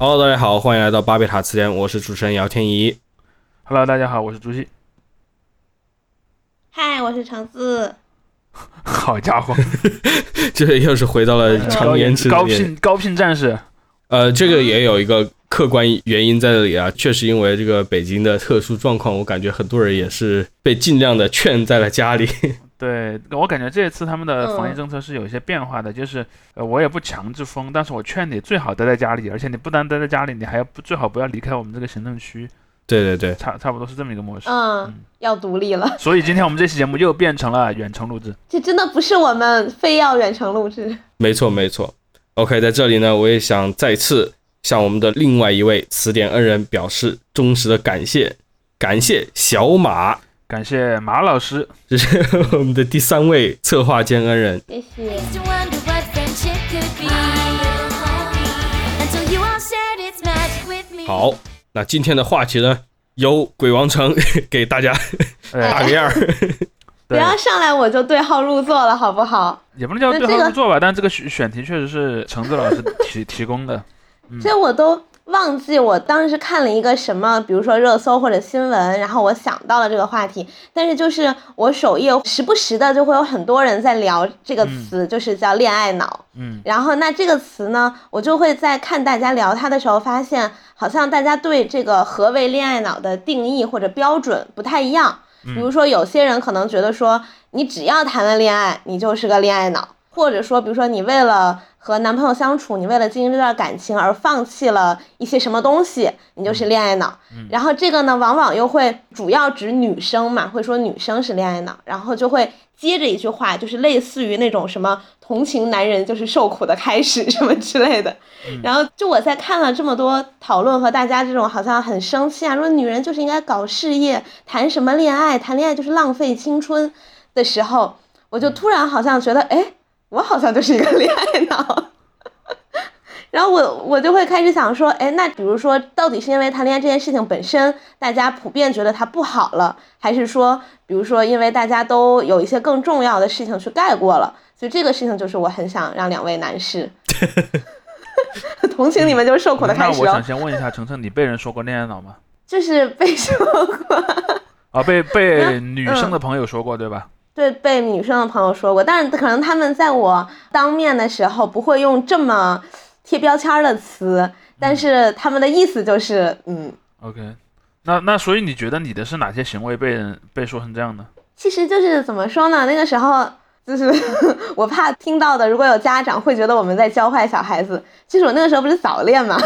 Hello，大家好，欢迎来到巴贝塔词典，我是主持人姚天怡。Hello，大家好，我是朱熹。嗨，我是橙子。好家伙，这又是回到了常年之高里面聘高聘战士，呃，这个也有一个客观原因在这里啊，确实因为这个北京的特殊状况，我感觉很多人也是被尽量的劝在了家里。对我感觉这一次他们的防疫嗯政策是有一些变化的，就是呃我也不强制封，但是我劝你最好待在家里，而且你不单待在家里，你还要不最好不要离开我们这个行政区，对对对，差差不多是这么一个模式。嗯，要独立了。所以今天我们这期节目又变成了远程录制。这真的不是我们非要远程录制。没错没错。OK，在这里呢，我也想再次向我们的另外一位词典恩人表示忠实的感谢，感谢小马，感谢马老师，这是我们的第三位策划兼恩人。谢谢。好，那今天的话题呢，由鬼王城给大家 打哎，个样儿。不，要上来我就对号入座了，好不好？也不能叫对号入座吧，但这个选选题确实是橙子老师提 提供的。嗯这我都忘记我当时看了一个什么，比如说热搜或者新闻，然后我想到了这个话题。但是就是我首页时不时的就会有很多人在聊这个词，就是叫恋爱脑。嗯，然后那这个词呢，我就会在看大家聊它的时候，发现好像大家对这个何为恋爱脑的定义或者标准不太一样。比如说，有些人可能觉得说，你只要谈了恋爱，你就是个恋爱脑，或者说，比如说你为了和男朋友相处，你为了经营这段感情而放弃了一些什么东西，你就是恋爱脑。然后这个呢，往往又会主要指女生嘛，会说女生是恋爱脑，然后就会接着一句话，就是类似于那种什么同情男人就是受苦的开始什么之类的。然后就我在看了这么多讨论和大家这种好像很生气啊，说女人就是应该搞事业，谈什么恋爱，谈恋爱就是浪费青春的时候，我就突然好像觉得，哎，我好像就是一个恋爱脑。然后我我就会开始想说，哎，那比如说，到底是因为谈恋爱这件事情本身，大家普遍觉得它不好了，还是说，比如说，因为大家都有一些更重要的事情去盖过了，所以这个事情就是我很想让两位男士 同情你们就是受苦的开始哦那我想，先问一下程程，你被人说过恋爱脑吗？就是被说过，啊，被被 嗯女生的朋友说过，对吧？对，被女生的朋友说过，但是可能他们在我当面的时候不会用这么贴标签的词，但是他们的意思就是，嗯，OK，那那所以你觉得你的是哪些行为被人被说成这样的？其实就是怎么说呢？那个时候就是 我怕听到的，如果有家长会觉得我们在教坏小孩子。其实我那个时候不是早恋嘛，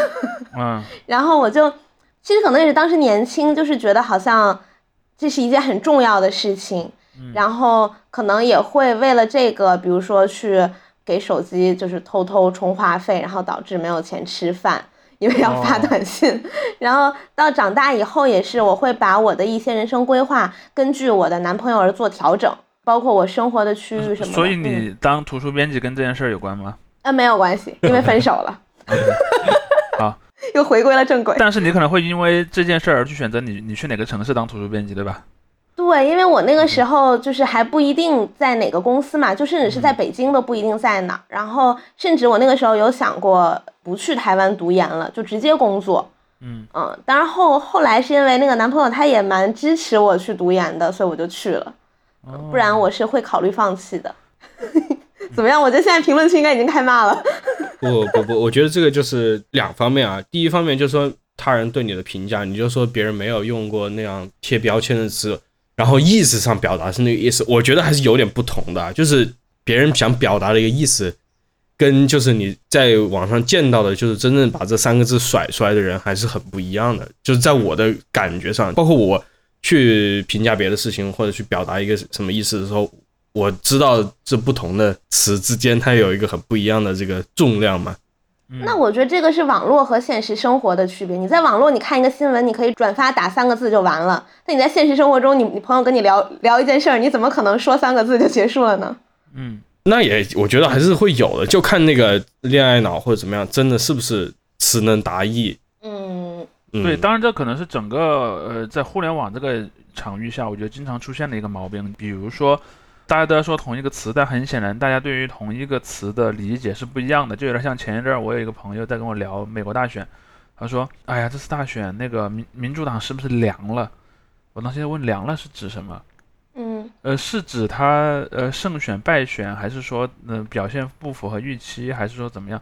嗯 然后我就其实可能也是当时年轻，就是觉得好像这是一件很重要的事情，然后可能也会为了这个，比如说去给手机就是偷偷充话费，然后导致没有钱吃饭。因为要发哦短信，然后到长大以后也是，我会把我的一些人生规划根据我的男朋友而做调整，包括我生活的区域什么的。所以嗯你当图书编辑跟这件事儿有关吗？啊没有关系，因为分手了，好，又回归了正轨。但是你可能会因为这件事儿而去选择你你去哪个城市当图书编辑，对吧？对，因为我那个时候就是还不一定在哪个公司嘛，就甚至是在北京都不一定在哪儿。然后甚至我那个时候有想过不去台湾读研了，就直接工作。嗯嗯，当然后后来是因为那个男朋友他也蛮支持我去读研的，所以我就去了，哦不然我是会考虑放弃的。怎么样？我觉得现在评论区应该已经开骂了。不不不，我觉得这个就是两方面啊。第一方面就是说他人对你的评价，你就说别人没有用过那样贴标签的词，然后意思上表达是那个意思，我觉得还是有点不同的。就是别人想表达的一个意思，跟就是你在网上见到的，就是真正把这三个字甩出来的人，还是很不一样的。就是在我的感觉上，包括我去评价别的事情或者去表达一个什么意思的时候，我知道这不同的词之间它有一个很不一样的这个重量嘛。嗯那我觉得这个是网络和现实生活的区别。你在网络你看一个新闻，你可以转发打三个字就完了。但你在现实生活中，你你朋友跟你聊聊一件事儿，你怎么可能说三个字就结束了呢？嗯，那也我觉得还是会有的，就看那个恋爱脑或者怎么样，真的是不是词能达意。嗯，嗯，对，当然这可能是整个呃在互联网这个场域下，我觉得经常出现的一个毛病，比如说。大家都在说同一个词，但很显然，大家对于同一个词的理解是不一样的。就有点像前一阵儿，我有一个朋友在跟我聊美国大选，他说：“哎呀，这次大选那个民民主党是不是凉了？”我当时就问凉了是指什么？嗯呃，是指他呃胜选败选，还是说呃表现不符合预期，还是说怎么样？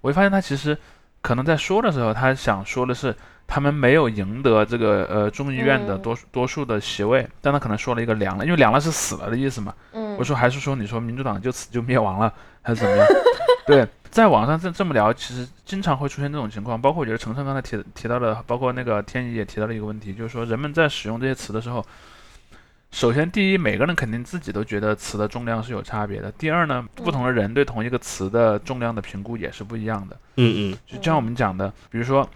我会发现他其实可能在说的时候，他想说的是他们没有赢得这个呃众议院的嗯多数多数的席位，但他可能说了一个凉了，因为凉了是死了的意思嘛。嗯我说还是说你说民主党就此就灭亡了，还是怎么样？对，在网上这这么聊，其实经常会出现这种情况。包括我觉得程程刚才提提到的，包括那个天怡也提到了一个问题，就是说人们在使用这些词的时候，首先第一，每个人肯定自己都觉得词的重量是有差别的；第二呢，不同的人对同一个词的重量的评估也是不一样的。嗯嗯就像我们讲的，比如说，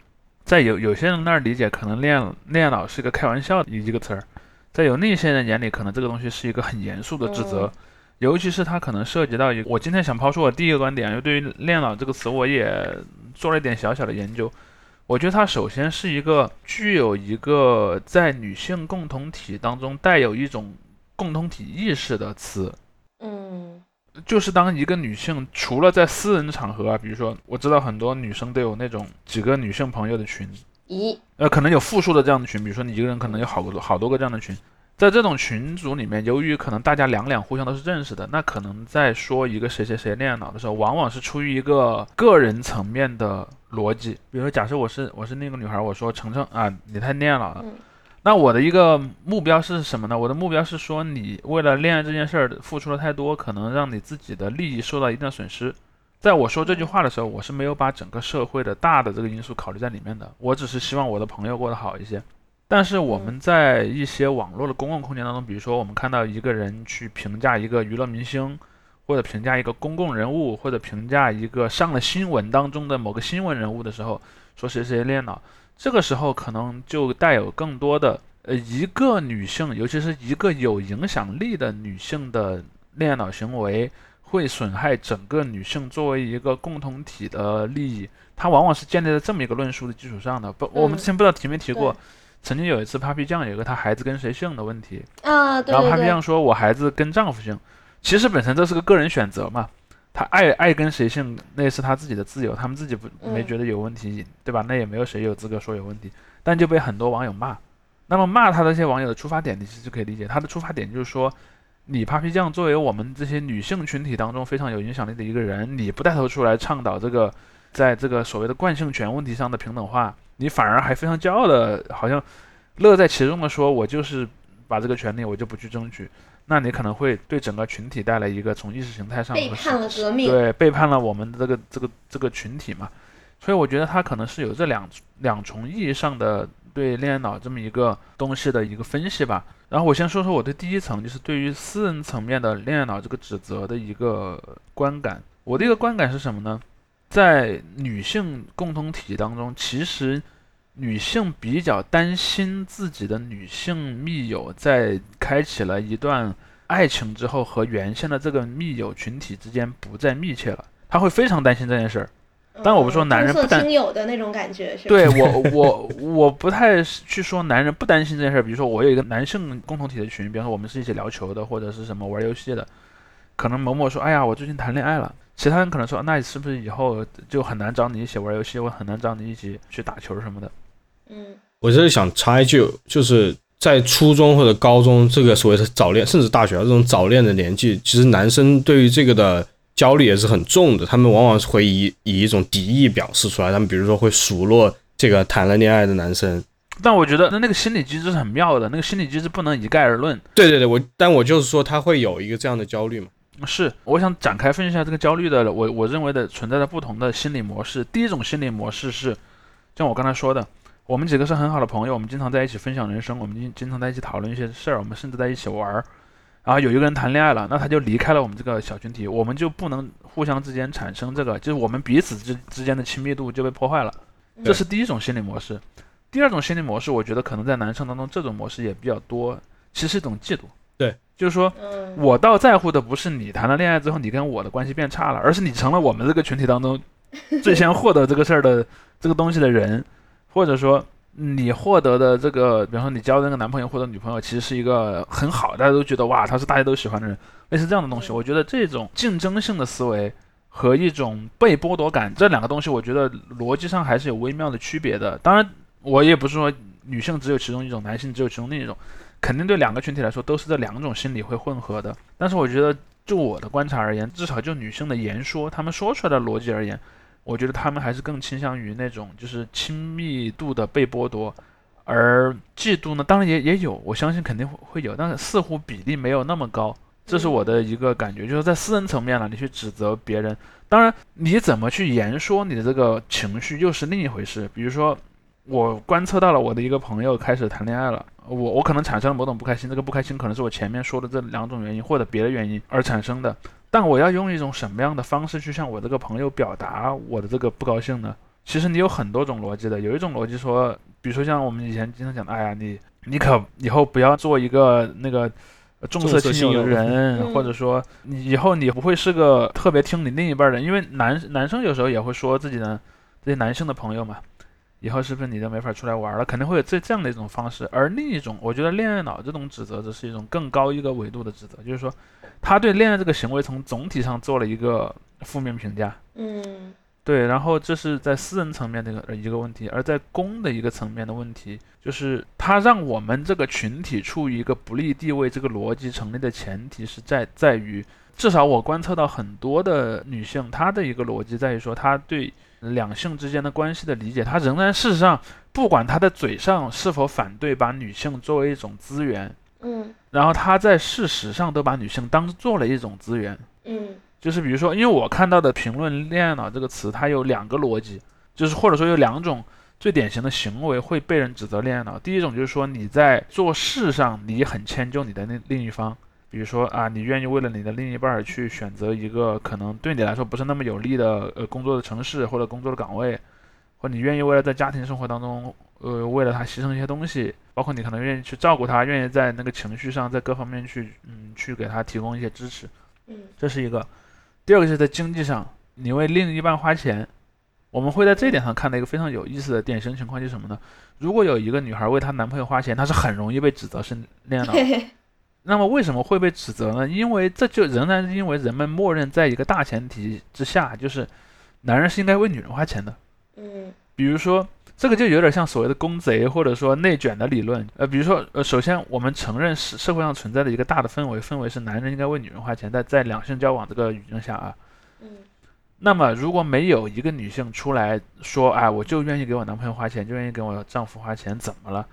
在有有些人那儿理解，可能恋恋爱脑是一个开玩笑的一个词儿，在有那些人眼里，可能这个东西是一个很严肃的指责。嗯，尤其是它可能涉及到一个，我今天想抛出我第一个观点，因为对于恋爱脑这个词，我也做了一点小小的研究。我觉得它首先是一个具有一个在女性共同体当中带有一种共同体意识的词，嗯就是当一个女性除了在私人场合啊，比如说我知道很多女生都有那种几个女性朋友的群，咦呃，可能有复数的这样的群，比如说你一个人可能有好多好多个这样的群，在这种群组里面，由于可能大家两两互相都是认识的，那可能在说一个谁谁谁恋爱脑的时候，往往是出于一个个人层面的逻辑，比如说假设我是我是那个女孩，我说程程啊，你太恋爱脑了，嗯那我的一个目标是什么呢？我的目标是说，你为了恋爱这件事儿付出了太多，可能让你自己的利益受到一定的损失。在我说这句话的时候，我是没有把整个社会的大的这个因素考虑在里面的，我只是希望我的朋友过得好一些。但是我们在一些网络的公共空间当中，比如说我们看到一个人去评价一个娱乐明星，或者评价一个公共人物，或者评价一个上了新闻当中的某个新闻人物的时候，说谁谁恋爱脑，这个时候可能就带有更多的呃一个女性，尤其是一个有影响力的女性的恋爱脑行为，会损害整个女性作为一个共同体的利益。它往往是建立在这么一个论述的基础上的。不，我们之前不知道提没提过对，曾经有一次 Papi 酱有一个她孩子跟谁姓的问题，啊，对然后 Papi 酱说我孩子跟丈夫姓，其实本身这是个个人选择嘛。他爱爱跟谁姓，那是他自己的自由，他们自己不没嗯觉得有问题，对吧？那也没有谁有资格说有问题，但就被很多网友骂。那么骂他的这些网友的出发点，你其实可以理解，他的出发点就是说，你 Papi 酱作为我们这些女性群体当中非常有影响力的一个人，你不带头出来倡导这个，在这个所谓的惯性权问题上的平等化，你反而还非常骄傲的，好像乐在其中的说，我就是把这个权利我就不去争取，那你可能会对整个群体带来一个从意识形态上和背叛了革命，对，背叛了我们的这个这个这个群体嘛，所以我觉得他可能是有这两两重意义上的对恋爱脑这么一个东西的一个分析吧。然后我先说说我对第一层，就是对于私人层面的恋爱脑这个指责的一个观感。我的一个观感是什么呢？在女性共同体当中，其实女性比较担心自己的女性密友在开启了一段爱情之后和原先的这个密友群体之间不再密切了，她会非常担心这件事儿。但我不说男人不担嗯重色轻友的那种感觉是？对我，我 我不太去说男人不担心这件事儿。比如说，我有一个男性共同体的群，比方说我们是一起聊球的，或者是什么玩游戏的，可能某某说：“哎呀，我最近谈恋爱了。”其他人可能说：“那你是不是以后就很难找你一起玩游戏，我很难找你一起去打球什么的嗯我就是想插一句，就是在初中或者高中这个所谓的早恋，甚至大学啊这种早恋的年纪，其实男生对于这个的焦虑也是很重的，他们往往是会以以一种敌意表示出来，他们比如说会数落这个谈了恋爱的男生。？”但我觉得那那个心理机制是很妙的，那个心理机制不能一概而论。对对对，我但我就是说他会有一个这样的焦虑嘛。是，我想展开分析一下这个焦虑的，我我认为的存在的不同的心理模式。第一种心理模式是，像我刚才说的，我们几个是很好的朋友，我们经常在一起分享人生，我们经经常在一起讨论一些事儿，我们甚至在一起玩儿。然后有一个人谈恋爱了，那他就离开了我们这个小群体，我们就不能互相之间产生这个，就是我们彼此之之间的亲密度就被破坏了。这是第一种心理模式。第二种心理模式，我觉得可能在男生当中这种模式也比较多，其实是一种嫉妒。对，就是说，嗯，我倒在乎的不是你谈了恋爱之后你跟我的关系变差了，而是你成了我们这个群体当中最先获得这个事儿的这个东西的人，或者说你获得的这个，比方说你交的那个男朋友或者女朋友，其实是一个很好，大家都觉得哇他是大家都喜欢的人，类似这样的东西。我觉得这种竞争性的思维和一种被剥夺感，这两个东西我觉得逻辑上还是有微妙的区别的。当然，我也不是说女性只有其中一种，男性只有其中另一种，肯定对两个群体来说都是这两种心理会混合的。但是我觉得，就我的观察而言，至少就女性的言说，她们说出来的逻辑而言，我觉得他们还是更倾向于那种就是亲密度的被剥夺。而嫉妒呢，当然也也有，我相信肯定会会有，但是似乎比例没有那么高，这是我的一个感觉，就是在私人层面了，你去指责别人，当然你怎么去言说你的这个情绪又是另一回事。比如说，我观测到了我的一个朋友开始谈恋爱了，我我可能产生了某种不开心，这个不开心可能是我前面说的这两种原因或者别的原因而产生的，但我要用一种什么样的方式去向我这个朋友表达我的这个不高兴呢？其实你有很多种逻辑的，有一种逻辑说。比如说像我们以前经常讲的，哎呀，你你可以后不要做一个那个重色轻友的人，或者说你以后你不会是个特别听你另一半的，因为男男生有时候也会说自己的这些男性的朋友嘛，以后是不是你就没法出来玩了？肯定会有这这样的一种方式。而另一种，我觉得恋爱脑这种指责，这是一种更高一个维度的指责，就是说他对恋爱这个行为从总体上做了一个负面评价。嗯。对，然后这是在私人层面的一个一个问题，而在公的一个层面的问题，就是他让我们这个群体处于一个不利地位。这个逻辑成立的前提是在在于，至少我观测到很多的女性，她的一个逻辑在于说，她对两性之间的关系的理解，她仍然事实上，不管她的嘴上是否反对把女性作为一种资源，嗯，然后他在事实上都把女性当做了一种资源，嗯。就是比如说，因为我看到的评论“恋爱脑”这个词，它有两个逻辑，就是或者说有两种最典型的行为会被人指责恋爱脑。第一种就是说你在做事上你很迁就你的另另一方，比如说啊，你愿意为了你的另一半去选择一个可能对你来说不是那么有利的呃工作的城市或者工作的岗位，或你愿意为了在家庭生活当中呃为了他牺牲一些东西，包括你可能愿意去照顾他，愿意在那个情绪上在各方面去嗯去给他提供一些支持，嗯，这是一个。第二个是在经济上，你为另一半花钱，我们会在这一点上看到一个非常有意思的典型情况，就是什么呢？如果有一个女孩为她男朋友花钱，她是很容易被指责是恋爱脑。那么为什么会被指责呢？因为这就仍然是因为人们默认在一个大前提之下，就是男人是应该为女人花钱的。嗯，比如说。这个就有点像所谓的公贼或者说内卷的理论，呃，比如说，呃，首先我们承认是社会上存在的一个大的氛围，氛围是男人应该为女人花钱，在在两性交往这个语境下啊，嗯，那么如果没有一个女性出来说，哎，我就愿意给我男朋友花钱，就愿意给我丈夫花钱，怎么了？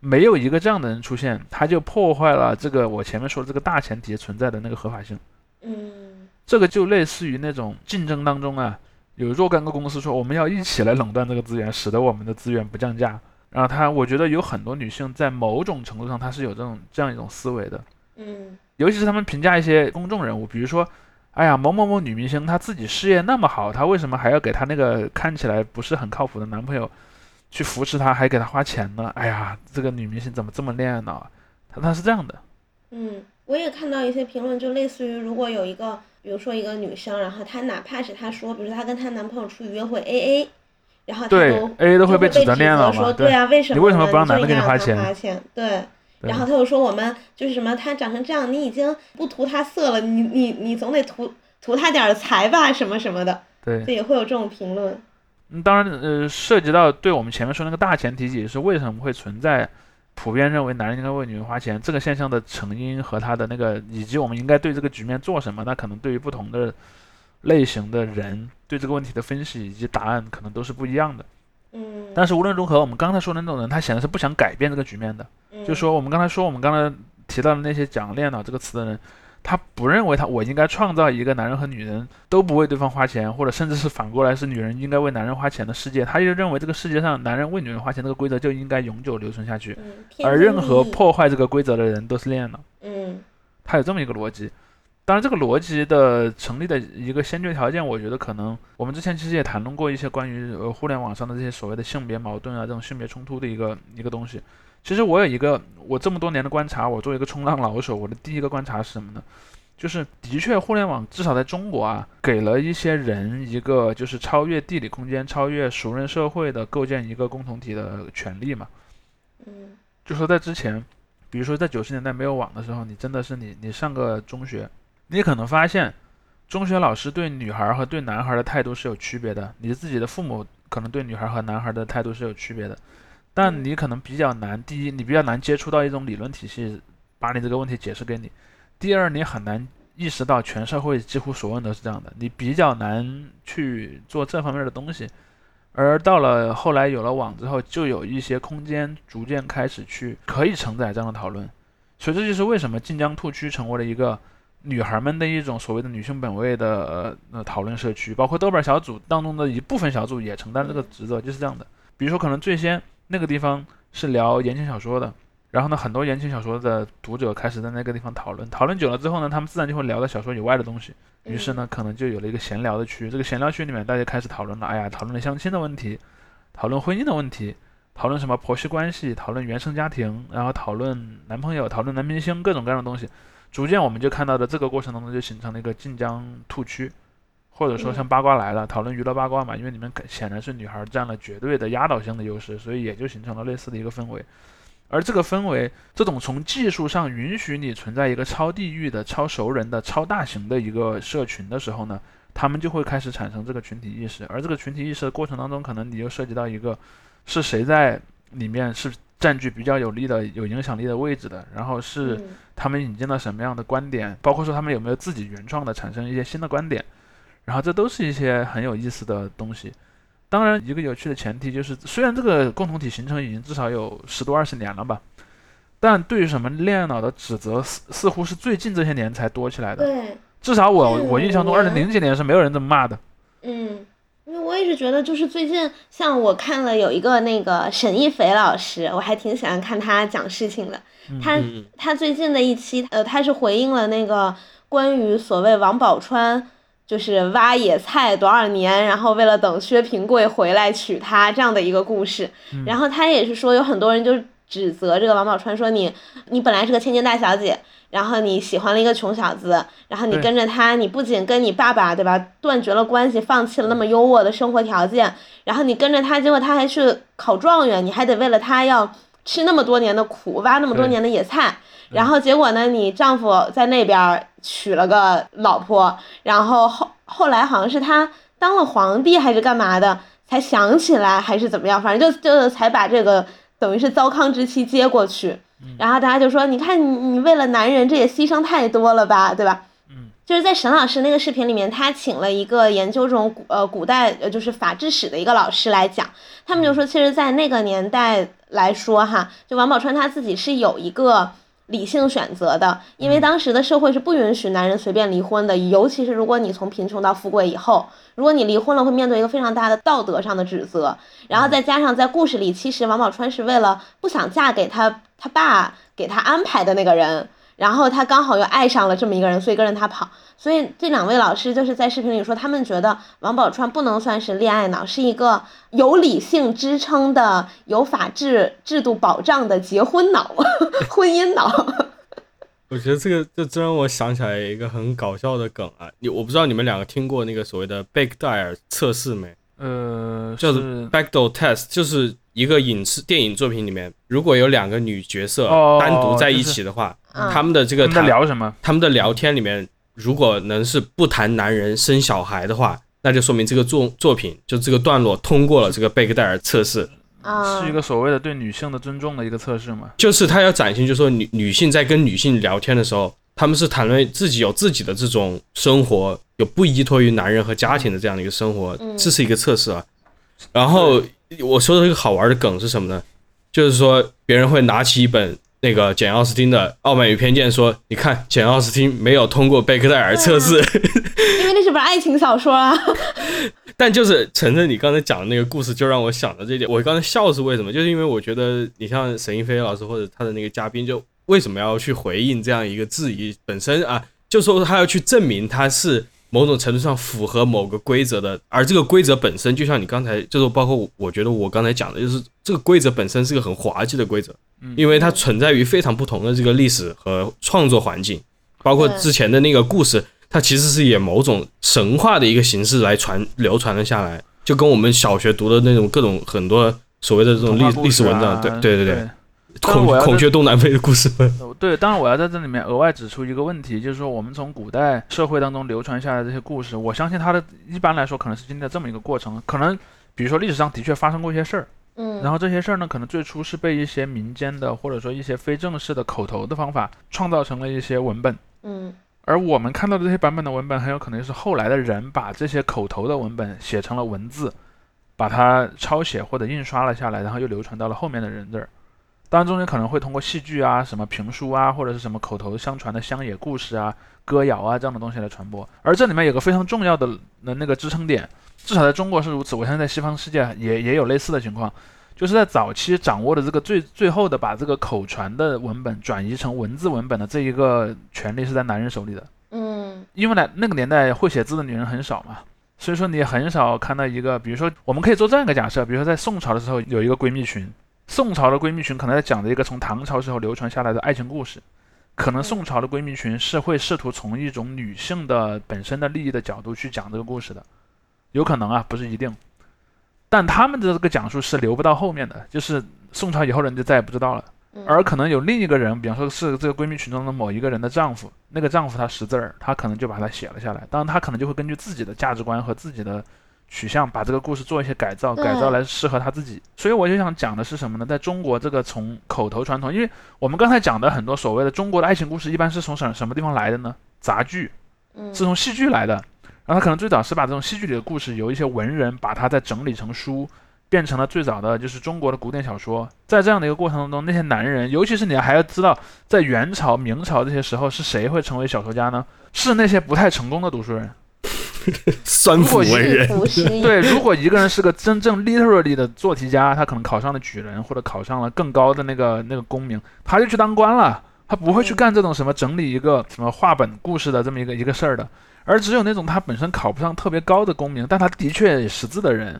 没有一个这样的人出现，他就破坏了这个我前面说的这个大前提存在的那个合法性，嗯，这个就类似于那种竞争当中啊。有若干个公司说我们要一起来垄断这个资源，使得我们的资源不降价。然后他，我觉得有很多女性在某种程度上，她是有这种这样一种思维的。嗯，尤其是他们评价一些公众人物，比如说，哎呀，某某某女明星，她自己事业那么好，她为什么还要给她那个看起来不是很靠谱的男朋友去扶持她，还给她花钱呢？哎呀，这个女明星怎么这么恋爱脑？她她是这样的。嗯，我也看到一些评论，就类似于如果有一个。比如说一个女生，然后她哪怕是她说，比如说她跟她男朋友出去约会 A A，然后她都 A A 都会被指责恋爱说对啊，为什么你为什么不让男的给你花钱？对，然后他又说我们就是什么，他长成这样，你已经不图他色了，你你你总得图图他点财吧，什么什么的。对，也会有这种评论。嗯，当然，呃，涉及到对我们前面说那个大前提，也是为什么会存在。普遍认为男人应该为女人花钱，这个现象的成因和他的那个，以及我们应该对这个局面做什么，那可能对于不同的类型的人对这个问题的分析以及答案可能都是不一样的。嗯。但是无论如何，我们刚才说的那种人，他显然是不想改变这个局面的。就说我们刚才说，我们刚才提到的那些讲“恋脑”这个词的人。他不认为他我应该创造一个男人和女人都不为对方花钱，或者甚至是反过来是女人应该为男人花钱的世界。他就认为这个世界上男人为女人花钱这个规则就应该永久留存下去，而任何破坏这个规则的人都是恋脑。嗯，他有这么一个逻辑。当然，这个逻辑的成立的一个先决条件，我觉得可能我们之前其实也谈论过一些关于呃互联网上的这些所谓的性别矛盾啊，这种性别冲突的一个一个东西。其实我有一个，我这么多年的观察，我作为一个冲浪老手，我的第一个观察是什么呢？就是的确，互联网至少在中国啊，给了一些人一个就是超越地理空间、超越熟人社会的构建一个共同体的权利嘛。嗯，就说在之前，比如说在九十年代没有网的时候，你真的是你你上个中学，你可能发现中学老师对女孩儿和对男孩儿的态度是有区别的，你自己的父母可能对女孩儿和男孩儿的态度是有区别的，但你可能比较难，第一，你比较难接触到一种理论体系，把你这个问题解释给你；第二，你很难意识到全社会几乎所有人都是这样的，你比较难去做这方面的东西。而到了后来有了网之后，就有一些空间逐渐开始去可以承载这样的讨论，所以这就是为什么晋江兔区成为了一个女孩们的一种所谓的女性本位的呃呃讨论社区，包括豆瓣小组当中的一部分小组也承担这个职责，就是这样的。比如说，可能最先那个地方是聊言情小说的，然后呢，很多言情小说的读者开始在那个地方讨论，讨论久了之后呢，他们自然就会聊到小说以外的东西。于是呢，可能就有了一个闲聊的区。这个闲聊区里面，大家开始讨论了，哎呀，讨论了相亲的问题，讨论婚姻的问题，讨论什么婆媳关系，讨论原生家庭，然后讨论男朋友，讨论男明星，各种各样的东西。逐渐我们就看到的这个过程当中，就形成了一个晋江兔区，或者说像八卦来了，讨论娱乐八卦嘛，因为里面显然是女孩占了绝对的压倒性的优势，所以也就形成了类似的一个氛围。而这个氛围，这种从技术上允许你存在一个超地域的、超熟人的、超大型的一个社群的时候呢，他们就会开始产生这个群体意识。而这个群体意识的过程当中，可能你又涉及到一个，是谁在里面是占据比较有利的、有影响力的位置的，然后是他们引进了什么样的观点，包括说他们有没有自己原创的产生一些新的观点，然后这都是一些很有意思的东西。当然，一个有趣的前提就是，虽然这个共同体形成已经至少有十多二十年了吧，但对于什么恋爱脑的指责，似似乎是最近这些年才多起来的。对，至少我我印象中，二零零几年是没有人这么骂的。嗯，因为我也是觉得，就是最近像我看了有一个那个沈一斐老师，我还挺喜欢看他讲事情的。他嗯他最近的一期，呃，他是回应了那个关于所谓王宝钏就是挖野菜多少年，然后为了等薛平贵回来娶她这样的一个故事。然后他也是说，有很多人就指责这个王宝钏说你你本来是个千金大小姐，然后你喜欢了一个穷小子，然后你跟着他，你不仅跟你爸爸对吧断绝了关系，放弃了那么优渥的生活条件，然后你跟着他，结果他还去考状元，你还得为了他要吃那么多年的苦，挖那么多年的野菜，然后结果呢，你丈夫在那边娶了个老婆，然后后后来好像是他当了皇帝还是干嘛的，才想起来还是怎么样，反正就就才把这个等于是糟糠之妻接过去，然后大家就说，你看你你为了男人这也牺牲太多了吧，对吧？嗯，就是在沈老师那个视频里面，他请了一个研究这种古呃古代呃就是法制史的一个老师来讲，他们就说，其实，在那个年代来说哈，就王宝钏她自己是有一个理性选择的，因为当时的社会是不允许男人随便离婚的，尤其是如果你从贫穷到富贵以后，如果你离婚了，会面对一个非常大的道德上的指责，然后再加上在故事里，其实王宝钏是为了不想嫁给他他爸给他安排的那个人。然后他刚好又爱上了这么一个人，所以跟着他跑。所以这两位老师就是在视频里说，他们觉得王宝钏不能算是恋爱脑，是一个有理性支撑的、有法治制度保障的结婚脑、婚姻脑。我觉得这个这真让我想起来一个很搞笑的梗啊！你我不知道你们两个听过那个所谓的贝克戴尔测试没？呃，叫做是 Bechdel test，就是一个影视电影作品里面，如果有两个女角色哦单独在一起的话，嗯他们的这个他们在聊什么？他们的聊天里面，如果能是不谈男人生小孩的话，那就说明这个作作品就这个段落通过了这个贝克戴尔测试。啊，是一个所谓的对女性的尊重的一个测试嘛？就是他要展现，就是说女女性在跟女性聊天的时候，他们是谈论自己有自己的这种生活，有不依托于男人和家庭的这样的一个生活，嗯这是一个测试啊。然后我说的一个好玩的梗是什么呢？就是说别人会拿起一本那个简奥斯汀的《傲慢与偏见》，说你看简奥斯汀没有通过贝克戴尔测试，因为那是本爱情小说啊。但就是承认你刚才讲的那个故事，就让我想到这点。我刚才笑是为什么？就是因为我觉得你像沈一飞老师或者他的那个嘉宾，就为什么要去回应这样一个质疑？本身啊，就说他要去证明他是某种程度上符合某个规则的，而这个规则本身，就像你刚才就是包括我我觉得我刚才讲的，就是这个规则本身是个很滑稽的规则，因为它存在于非常不同的这个历史和创作环境，包括之前的那个故事。它其实是以某种神话的一个形式来传流传了下来，就跟我们小学读的那种各种很多所谓的这种历历史文章，对对对。对，孔孔雀东南飞的故事对，当然我要在这里面额外指出一个问题，就是说我们从古代社会当中流传下来的这些故事，我相信它的一般来说可能是经历了这么一个过程，可能比如说历史上的确发生过一些事儿，嗯，然后这些事儿呢，可能最初是被一些民间的或者说一些非正式的口头的方法创造成了一些文本，嗯。而我们看到的这些版本的文本，很有可能是后来的人把这些口头的文本写成了文字，把它抄写或者印刷了下来，然后又流传到了后面的人这儿。当然，中间可能会通过戏剧啊、什么评书啊，或者是什么口头相传的乡野故事啊、歌谣啊这样的东西来传播。而这里面有个非常重要的的那个支撑点，至少在中国是如此，我相信在西方世界也 也有类似的情况，就是在早期掌握的这个最最后的把这个口传的文本转移成文字文本的这一个权利是在男人手里的。嗯因为呢那个年代会写字的女人很少嘛，所以说你也很少看到一个，比如说我们可以做这样一个假设，比如说在宋朝的时候有一个闺蜜群，宋朝的闺蜜群可能在讲的一个从唐朝时候流传下来的爱情故事，可能宋朝的闺蜜群是会试图从一种女性的本身的利益的角度去讲这个故事的，有可能啊，不是一定，但他们的这个讲述是留不到后面的，就是宋朝以后人就再也不知道了。嗯，而可能有另一个人，比方说是这个闺蜜群中的某一个人的丈夫，那个丈夫他识字儿，他可能就把它写了下来。当然，他可能就会根据自己的价值观和自己的取向，把这个故事做一些改造，改造来适合他自己。所以我就想讲的是什么呢？在中国这个从口头传统，因为我们刚才讲的很多所谓的中国的爱情故事，一般是从什什么地方来的呢？杂剧，嗯是从戏剧来的。然后他可能最早是把这种戏剧里的故事，由一些文人把它再整理成书，变成了最早的就是中国的古典小说。在这样的一个过程当中，那些男人，尤其是你还要知道，在元朝、明朝这些时候，是谁会成为小说家呢？是那些不太成功的读书人。酸腐文人，对，如果一个人是个真正 literally 的做题家，他可能考上了举人，或者考上了更高的那个那个功名，他就去当官了，他不会去嗯干这种什么整理一个什么话本故事的这么一个一个事儿的。而只有那种他本身考不上特别高的功名，但他的确识字的人，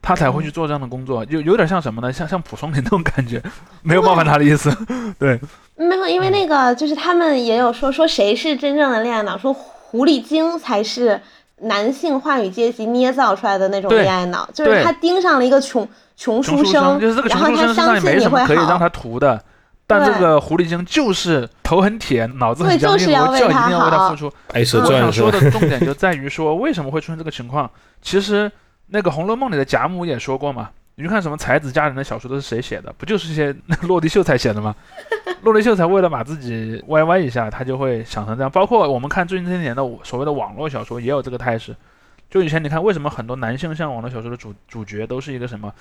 他才会去做这样的工作，有有点像什么呢？像像蒲松龄那种感觉，没有冒犯他的意思。对没有，因为那个就是他们也有说说谁是真正的恋爱脑，说狐狸精才是男性话语阶级捏造出来的那种恋爱脑，就是他盯上了一个穷穷穷书生，就是这个然后他穷书生身上相信你也没什么会，可以让他图的。但这个狐狸精就是头很铁，脑子很僵硬，就是要为我就一定他好要为他付出。我？想说的重点就在于说，为什么会出现这个情况？其实那个《红楼梦》里的贾母也说过嘛，你去看什么才子佳人的小说都是谁写的？不就是一些 落地秀才写的吗？落地秀才为了把自己歪歪一下，他就会想成这样。包括我们看最近这些年的所谓的网络小说，也有这个态势。就以前你看，为什么很多男性向网络小说的主主角都是一个什么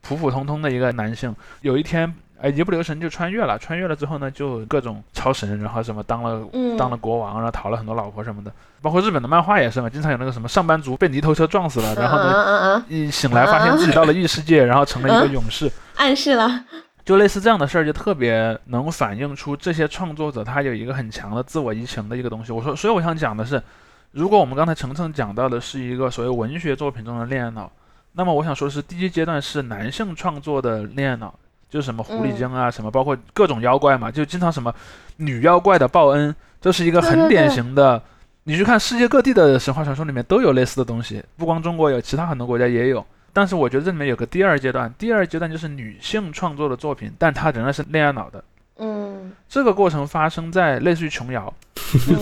普普通通的一个男性？有一天，哎，一不留神就穿越了，穿越了之后呢，就各种超神，然后什么当了嗯，当了国王，然后讨了很多老婆什么的。包括日本的漫画也是嘛，经常有那个什么上班族被泥头车撞死了，然后嗯呢，一醒来发现自己到了异世界，然后成了一个勇士，暗示了，就类似这样的事儿，就特别能反映出这些创作者他有一个很强的自我移情的一个东西。我说，所以我想讲的是，如果我们刚才程程讲到的是一个所谓文学作品中的恋爱脑，那么我想说的是，第一阶段是男性创作的恋爱脑。就是什么狐狸精啊，什么包括各种妖怪嘛，就经常什么女妖怪的报恩，这是一个很典对型的。你去看世界各地的神话传说里面都有类似的东西，不光中国有，其他很多国家也有。但是我觉得这里面有个第二阶段，第二阶段就是女性创作的作品，但它仍然是恋爱脑的。嗯这个过程发生在类似于琼瑶，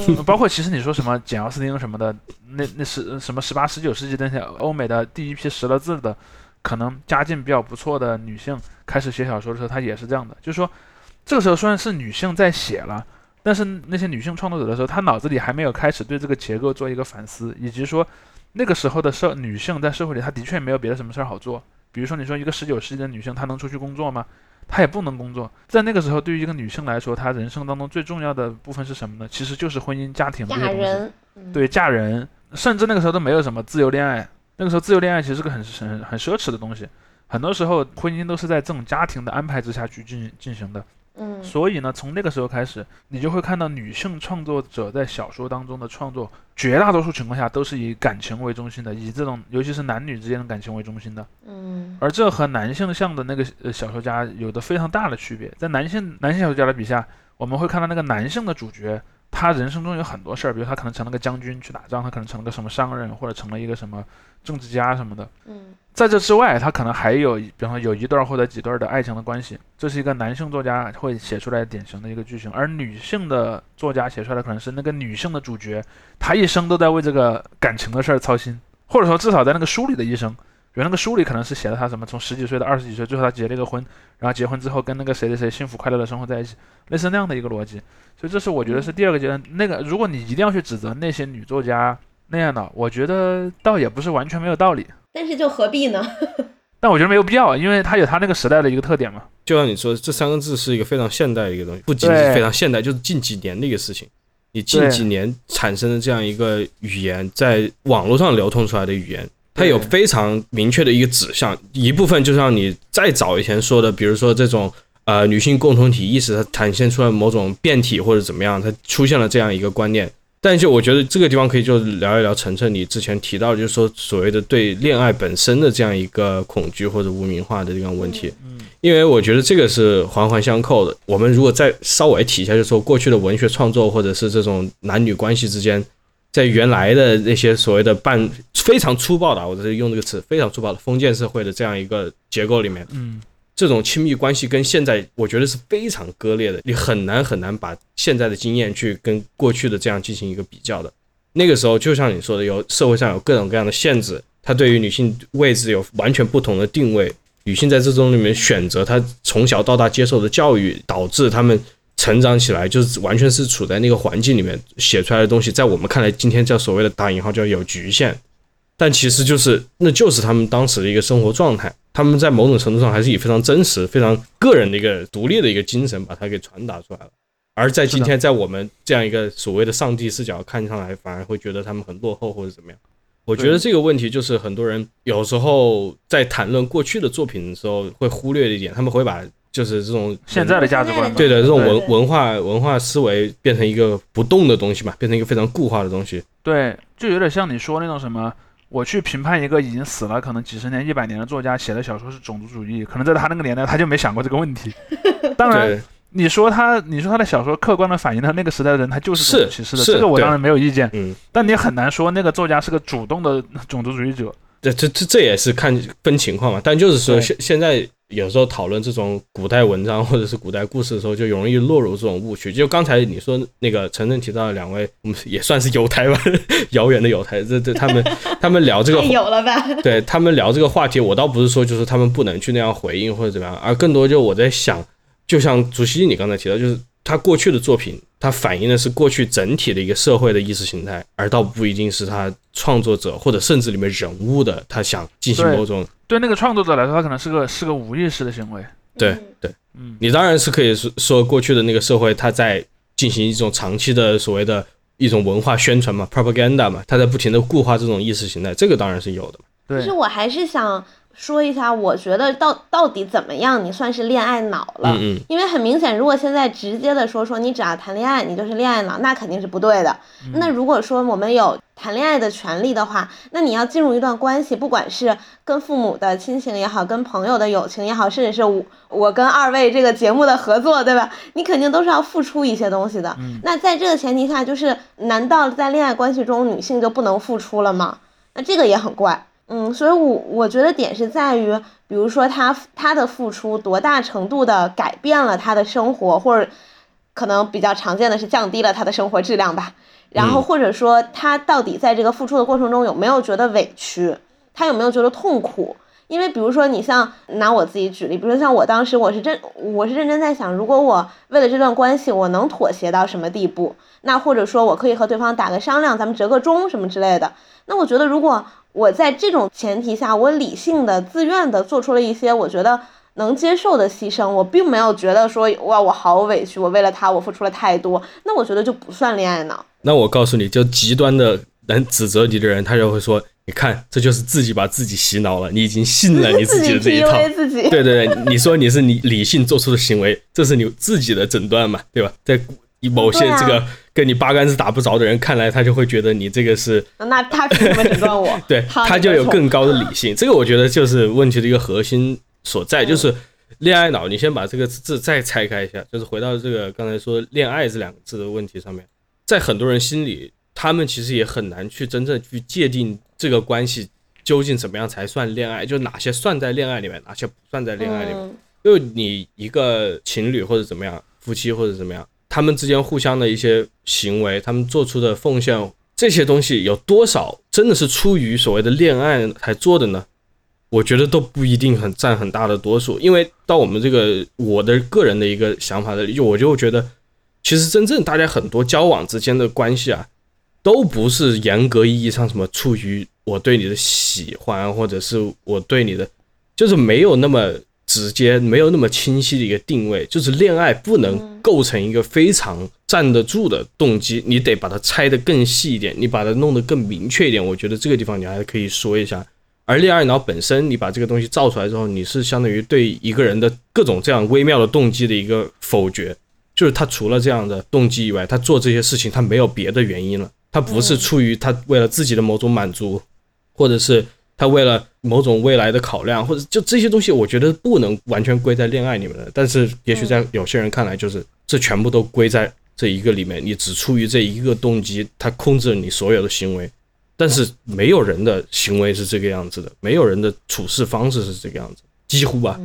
嗯包括其实你说什么简奥斯汀什么的，那那是什么十八十九世纪那些欧美的第一批识了字的，可能家境比较不错的女性开始写小说的时候，她也是这样的，就是说这个时候虽然是女性在写了，但是那些女性创作者的时候，她脑子里还没有开始对这个结构做一个反思，以及说那个时候的社女性在社会里，她的确没有别的什么事儿好做。比如说，你说一个十九世纪的女性，她能出去工作吗？她也不能工作。在那个时候，对于一个女性来说，她人生当中最重要的部分是什么呢？其实就是婚姻、家庭这些东西。对，嫁人，甚至那个时候都没有什么自由恋爱。那个时候自由恋爱其实是个很很很奢侈的东西，很多时候婚姻都是在这种家庭的安排之下去进进行的。嗯所以呢，从那个时候开始，你就会看到女性创作者在小说当中的创作，绝大多数情况下都是以感情为中心的，以这种尤其是男女之间的感情为中心的。嗯而这和男性向的那个呃小说家有着非常大的区别。在男性男性小说家的笔下，我们会看到那个男性的主角他人生中有很多事儿，比如他可能成了个将军去打仗，他可能成了个什么商人，或者成了一个什么政治家什么的。嗯在这之外，他可能还有，比方说有一段或者几段的爱情的关系，这是一个男性作家会写出来典型的一个剧情，而女性的作家写出来的可能是那个女性的主角，她一生都在为这个感情的事儿操心，或者说至少在那个书里的一生，比如那个书里可能是写了他什么从十几岁到二十几岁，最后他结了一个婚，然后结婚之后跟那个谁谁谁幸福快乐的生活在一起，类似那样的一个逻辑，所以这是我觉得是第二个阶段。那个如果你一定要去指责那些女作家那样的，我觉得倒也不是完全没有道理。但是就何必呢？但我觉得没有必要，因为它有它那个时代的一个特点嘛。就像你说，这三个字是一个非常现代的一个东西，不仅是非常现代，就是近几年的一个事情。你近几年产生的这样一个语言，在网络上流通出来的语言，它有非常明确的一个指向。一部分就像你再早以前说的，比如说这种呃女性共同体意识，它展现出来某种变体或者怎么样，它出现了这样一个观念。但就我觉得这个地方可以就聊一聊晨晨你之前提到，就是说所谓的对恋爱本身的这样一个恐惧或者无名化的这样问题。嗯，因为我觉得这个是环环相扣的。我们如果再稍微提一下，就是说过去的文学创作或者是这种男女关系之间，在原来的那些所谓的半非常粗暴的啊，我这里用这个词非常粗暴的封建社会的这样一个结构里面，嗯，这种亲密关系跟现在我觉得是非常割裂的，你很难很难把现在的经验去跟过去的这样进行一个比较的。那个时候，就像你说的，有社会上有各种各样的限制，它对于女性位置有完全不同的定位。女性在这种里面选择她从小到大接受的教育，导致她们成长起来就是完全是处在那个环境里面写出来的东西，在我们看来，今天叫所谓的打引号叫有局限，但其实就是那就是他们当时的一个生活状态。他们在某种程度上还是以非常真实、非常个人的一个独立的一个精神把它给传达出来了。而在今天，在我们这样一个所谓的上帝视角看上来，反而会觉得他们很落后或者怎么样。我觉得这个问题就是很多人有时候在谈论过去的作品的时候会忽略的一点，他们会把就是这种现在的价值观嘛，对的这种文文化文化思维变成一个不动的东西嘛，变成一个非常固化的东西。对，就有点像你说那种什么，我去评判一个已经死了可能几十年、一百年的作家写的小说是种族主义，可能在他那个年代他就没想过这个问题。当然，你说他，你说他的小说客观的反映了那个时代的人，他就是种族歧视的，这个我当然没有意见。嗯，但你很难说那个作家是个主动的种族主义者。这这这这也是看分情况嘛。但就是说现现在有时候讨论这种古代文章或者是古代故事的时候，就容易落入这种误区。就刚才你说那个晨晨提到的两位，我们也算是犹太吧，遥远的犹太，这这他们 他们聊这个太有了吧？对他们聊这个话题，我倒不是说就是他们不能去那样回应或者怎么样，而更多就我在想，就像主席你刚才提到，就是他过去的作品，它反映的是过去整体的一个社会的意识形态，而倒不一定是他创作者或者甚至里面人物的他想进行某种对那个创作者来说，他可能是个是个无意识的行为。对嗯。对，嗯，你当然是可以说说过去的那个社会，他在进行一种长期的所谓的一种文化宣传嘛，propaganda 嘛，他在不停的固化这种意识形态，这个当然是有的其实，我还是想说一下，我觉得到到底怎么样，你算是恋爱脑了？嗯嗯，因为很明显，如果现在直接的说说你只要谈恋爱，你就是恋爱脑，那肯定是不对的。嗯那如果说我们有谈恋爱的权利的话，那你要进入一段关系，不管是跟父母的亲情也好，跟朋友的友情也好，甚至是我我跟二位这个节目的合作，对吧？你肯定都是要付出一些东西的。嗯那在这个前提下，就是难道在恋爱关系中女性就不能付出了吗？那这个也很怪。嗯，所以我我觉得点是在于，比如说他他的付出多大程度的改变了他的生活，或者可能比较常见的是降低了他的生活质量吧。然后嗯或者说他到底在这个付出的过程中有没有觉得委屈，他有没有觉得痛苦？因为比如说你像拿我自己举例，比如说像我当时我是真我是认真在想，如果我为了这段关系我能妥协到什么地步，那或者说我可以和对方打个商量，咱们折个中什么之类的。那我觉得如果我在这种前提下，我理性的、自愿的做出了一些我觉得能接受的牺牲，我并没有觉得说哇我好委屈，我为了他我付出了太多，那我觉得就不算恋爱脑。那我告诉你，就极端的能指责你的人，他就会说：“你看，这就是自己把自己洗脑了，你已经信了你自己的这一套。对对对，你说你是你理性做出的行为，这是你自己的诊断嘛，对吧？在某些这个跟你八竿子打不着的人看来，他就会觉得你这个是那他凭什么诊断我？对，他他就有更高的理性。这个我觉得就是问题的一个核心所在，就是恋爱脑。你先把这个字再拆开一下，就是回到这个刚才说“恋爱”这两个字的问题上面。在很多人心里，他们其实也很难去真正去界定这个关系究竟怎么样才算恋爱，就哪些算在恋爱里面，哪些不算在恋爱里面。嗯就你一个情侣或者怎么样，夫妻或者怎么样，他们之间互相的一些行为，他们做出的奉献，这些东西有多少真的是出于所谓的恋爱才做的呢？我觉得都不一定很占很大的多数，因为到我们这个我的个人的一个想法的理解，我就觉得，其实真正大家很多交往之间的关系啊，都不是严格意义上什么出于我对你的喜欢，或者是我对你的，就是没有那么直接，没有那么清晰的一个定位，就是恋爱不能构成一个非常站得住的动机，你得把它拆得更细一点，你把它弄得更明确一点。我觉得这个地方你还可以说一下。而恋爱脑本身，你把这个东西造出来之后，你是相当于对一个人的各种这样微妙的动机的一个否决，就是他除了这样的动机以外，他做这些事情他没有别的原因了，他不是出于他为了自己的某种满足，或者是他为了某种未来的考量，或者就这些东西，我觉得不能完全归在恋爱里面的。但是也许在有些人看来，就是这全部都归在这一个里面，你只出于这一个动机，他控制了你所有的行为。但是没有人的行为是这个样子的，没有人的处事方式是这个样子，几乎吧。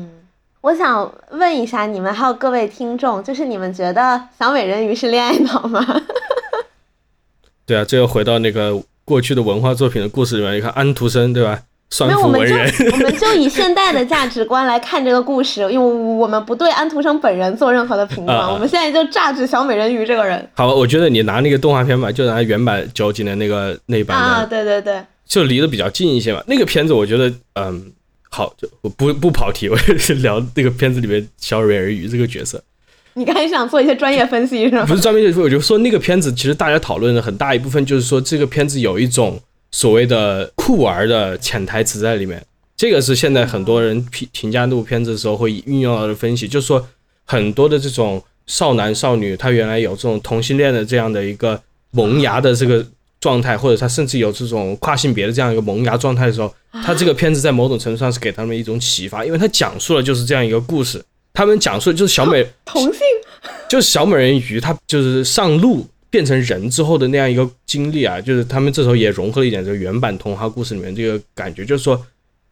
我想问一下你们还有各位听众，就是你们觉得小美人鱼是恋爱脑吗？对啊，这又回到那个过去的文化作品的故事里面，你看安徒生对吧？酸没有，我们就我们就以现代的价值观来看这个故事，因为我们不对安徒生本人做任何的评论，啊啊我们现在就榨汁小美人鱼这个人好吧，我觉得你拿那个动画片吧，就拿原版九几年那个那版的，啊，对对对，就离得比较近一些嘛。那个片子我觉得，嗯，好，就我不不跑题，我是聊那个片子里面小美人鱼这个角色。你刚才想做一些专业分析是吗不？是专门说，我就说那个片子，其实大家讨论的很大一部分就是说，这个片子有一种所谓的酷儿的潜台词在里面。这个是现在很多人评评价那部片子的时候会运用到的分析，就是说很多的这种少男少女，他原来有这种同性恋的这样的一个萌芽的这个状态，或者他甚至有这种跨性别的这样一个萌芽状态的时候，他这个片子在某种程度上是给他们一种启发，因为他讲述了就是这样一个故事，他们讲述的就是小美 同性 就是小美人鱼，她就是上路变成人之后的那样一个经历啊，就是他们这时候也融合了一点这个原版童话故事里面这个感觉，就是说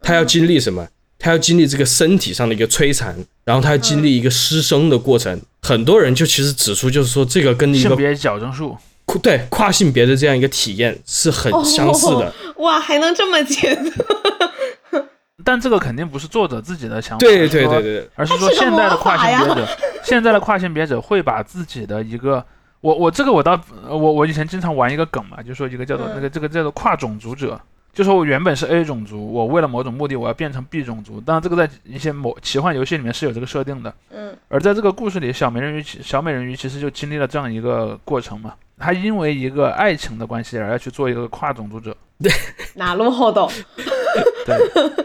她要经历什么？她要经历这个身体上的一个摧残，然后她要经历一个失声的过程。很多人就其实指出，就是说这个跟一个性别矫正术，跨对跨性别的这样一个体验是很相似的。哇，还能这么解读？但这个肯定不是作者自己的想法，对而是说对对而是说现在的跨性别者，现在的跨性别者会把自己的一个，我我这个我倒呃我我以前经常玩一个梗嘛，就说一个叫做嗯。那个这个叫做跨种族者，就说我原本是 A 种族，我为了某种目的我要变成 B 种族，当然这个在一些某奇幻游戏里面是有这个设定的，嗯。而在这个故事里，小美人鱼小美人鱼其实就经历了这样一个过程嘛，她因为一个爱情的关系而要去做一个跨种族者，哪路后斗？对，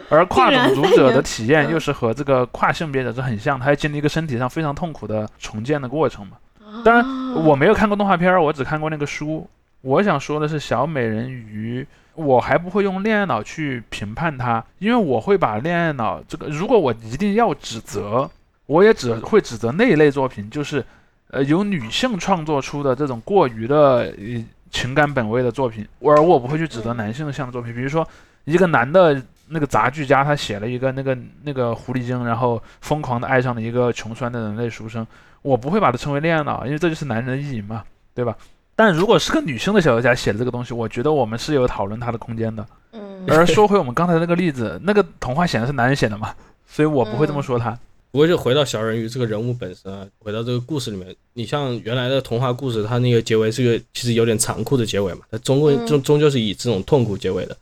而跨种族者的体验 嗯又是和这个跨性别者是很像，他要经历一个身体上非常痛苦的重建的过程嘛。当然，我没有看过动画片儿，我只看过那个书。我想说的是，小美人鱼，我还不会用恋爱脑去评判它，因为我会把恋爱脑这个，如果我一定要指责，我也只会指责那一类作品，就是呃由女性创作出的这种过于的呃情感本位的作品，而我不会去指责男性向的作品，比如说一个男的。那个杂剧家他写了一个那个那个狐狸精，然后疯狂的爱上了一个穷酸的人类书生，我不会把它称为恋爱脑，因为这就是男人的意淫嘛，对吧？但如果是个女性的小说家写的这个东西，我觉得我们是有讨论它的空间的。嗯而说回我们刚才那个例子，那个童话显然是男人写的嘛，所以我不会这么说他。不过就回到小人鱼这个人物本身啊，回到这个故事里面，你像原来的童话故事，它那个结尾是个其实有点残酷的结尾嘛，它终归嗯终终究是以这种痛苦结尾的。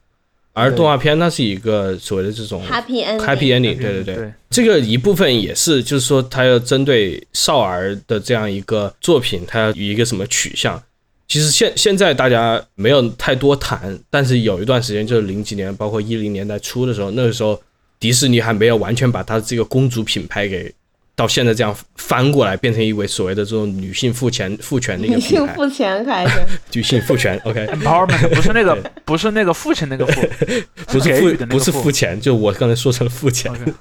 而动画片它是一个所谓的这种 Happy ending。happy ending，对对对，对，这个一部分也是，就是说它要针对少儿的这样一个作品，它要以一个什么取向。其实现现在大家没有太多谈，但是有一段时间就是零几年，包括一零年代初的时候，那个时候迪士尼还没有完全把它这个公主品牌给到现在这样翻过来，变成一位所谓的这种女性赋权赋权的一个女品牌，性付钱可还是？女性赋权，OK，empowerment 不是那个不是那个父亲那个父，不是给予的那个父不是付钱，就我刚才说成了付钱。OK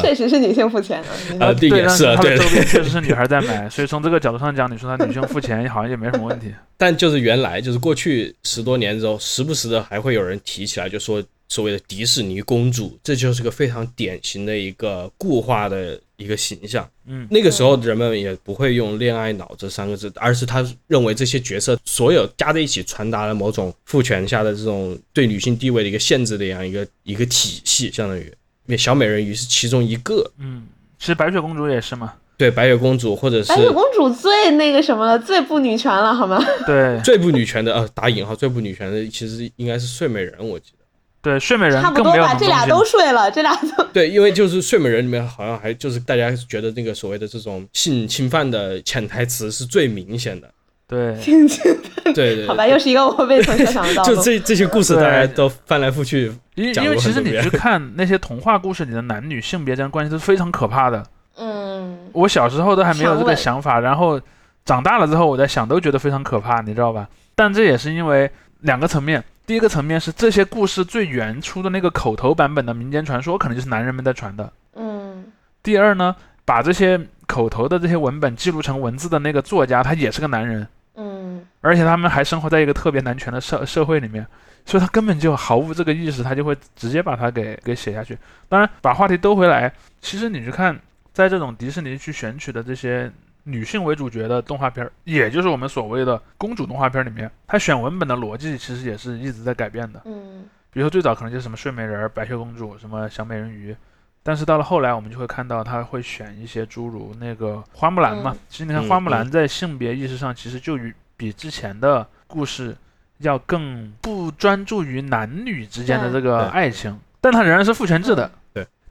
确实是女性付钱的。你说呃，对，也是对周边确实是女孩在买，所以从这个角度上讲，你说她女性付钱好像也没什么问题。但就是原来就是过去十多年之后，时不时的还会有人提起来，就说所谓的迪士尼公主，这就是个非常典型的一个固化的一个形象。嗯，那个时候人们也不会用“恋爱脑”这三个字，而是他认为这些角色所有加在一起，传达了某种父权下的这种对女性地位的一个限制的这样一个一个体系，相当于。因为小美人鱼是其中一个，嗯，其实白雪公主也是嘛。对白雪公主或者是白雪公主最那个什么了，最不女权了，好吗？对最不女权的，呃，打引号最不女权的，其实应该是睡美人，我记得。对，睡美人差不多吧，这俩都睡了，这俩都 对，因为就是睡美人里面好像还就是大家觉得那个所谓的这种性侵犯的潜台词是最明显的。对，性侵犯对对好吧，又是一个我未曾设想的就。这这些故事大家都翻来覆去，因讲因为其实你去看那些童话故事里的男女性别之间关系都是非常可怕的。嗯，我小时候都还没有这个想法，然后长大了之后我在想，都觉得非常可怕，你知道吧？但这也是因为两个层面，第一个层面是这些故事最原初的那个口头版本的民间传说，可能就是男人们在传的。嗯第二呢，把这些口头的这些文本记录成文字的那个作家，他也是个男人，嗯而且他们还生活在一个特别男权的社社会里面，所以他根本就毫无这个意识，他就会直接把它给给写下去。当然，把话题兜回来，其实你去看，在这种迪士尼去选取的这些女性为主角的动画片儿，也就是我们所谓的公主动画片儿里面，它选文本的逻辑其实也是一直在改变的。嗯比如说最早可能就是什么睡美人儿、白雪公主、什么小美人鱼，但是到了后来，我们就会看到她会选一些诸如那个花木兰嘛。嗯其实你看嗯花木兰在性别意识上，其实就与比之前的故事要更不专注于男女之间的这个爱情，但它仍然是父权制的。对，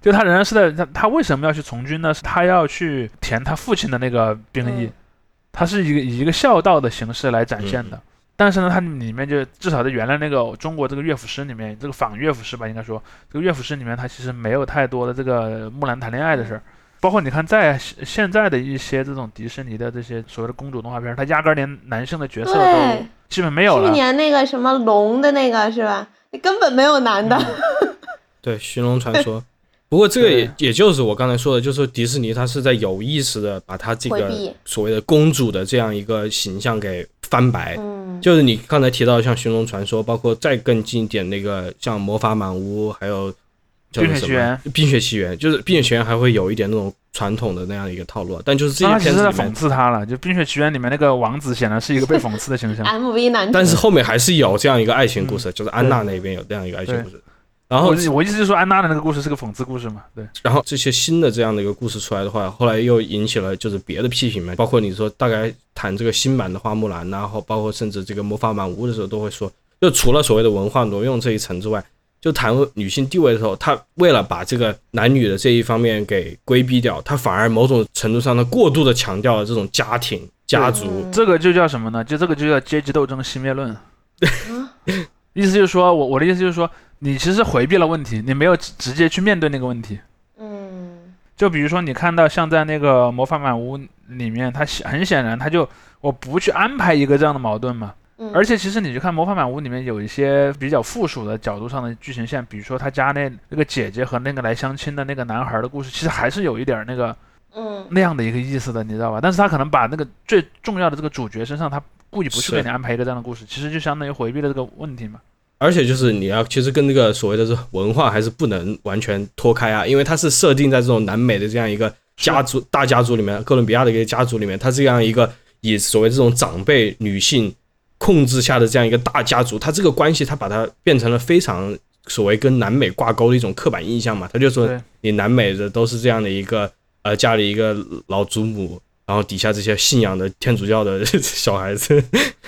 就他仍然是在他他为什么要去从军呢？是他要去填他父亲的那个兵役，嗯他是一个以一个孝道的形式来展现的。但是呢，它里面就至少在原来那个中国这个乐府诗里面，这个仿乐府诗吧，应该说这个乐府诗里面，它其实没有太多的这个木兰谈恋爱的事儿。包括你看，在现现在的一些这种迪士尼的这些所谓的公主动画片儿，它压根儿连男性的角色都，基本没有了。去年那个什么龙的那个是吧？你根本没有男的。对《寻龙传说》。不过这个也也就是我刚才说的，就是迪士尼它是在有意识的把它这个所谓的公主的这样一个形象给翻白。嗯。就是你刚才提到像《寻龙传说》，包括再更近一点那个像《魔法满屋》，还有叫什么冰雪奇缘《冰雪奇缘》，就是《冰雪奇缘》还会有一点那种传统的那样一个套路，但就是这些片子里面，刺他了，就《冰雪奇缘》里面那个王子显然是一个被讽刺的形象。MV 男，但是后面还是有这样一个爱情故嗯。事，就是安娜那边有这样一个爱情故事。然后我我意思就是说，安娜的那个故事是个讽刺故事嘛？对，然后这些新的这样的一个故事出来的话，后来又引起了就是别的批评嘛，包括你说大概谈这个新版的花木兰，然后包括甚至这个魔法满屋的时候，都会说，就除了所谓的文化挪用这一层之外，就谈女性地位的时候，他为了把这个男女的这一方面给规避掉，他反而某种程度上的过度的强调了这种家庭、家族。嗯这个就叫什么呢？就这个就叫阶级斗争熄灭论。意思就是说，我我的意思就是说，你其实回避了问题，你没有直直接去面对那个问题。嗯就比如说，你看到像在那个魔法满屋里面，他显很显然，他就我不去安排一个这样的矛盾嘛。嗯，而且其实你去看魔法满屋里面有一些比较附属的角度上的剧情线，比如说他家那那个姐姐和那个来相亲的那个男孩的故事，其实还是有一点儿那个嗯那样的一个意思的，你知道吧？但是他可能把那个最重要的这个主角身上，他故意不去给你安排一个这样的故事，其实就相当于回避了这个问题嘛。而且就是你要，其实跟这个所谓的这文化还是不能完全脱开啊，因为它是设定在这种南美的这样一个家族大家族里面，哥伦比亚的一个家族里面，它这样一个以所谓这种长辈女性控制下的这样一个大家族，它这个关系，它把它变成了非常所谓跟南美挂钩的一种刻板印象嘛，他就说你南美的都是这样的一个呃家里一个老祖母。然后底下这些信仰的天主教的 小孩子，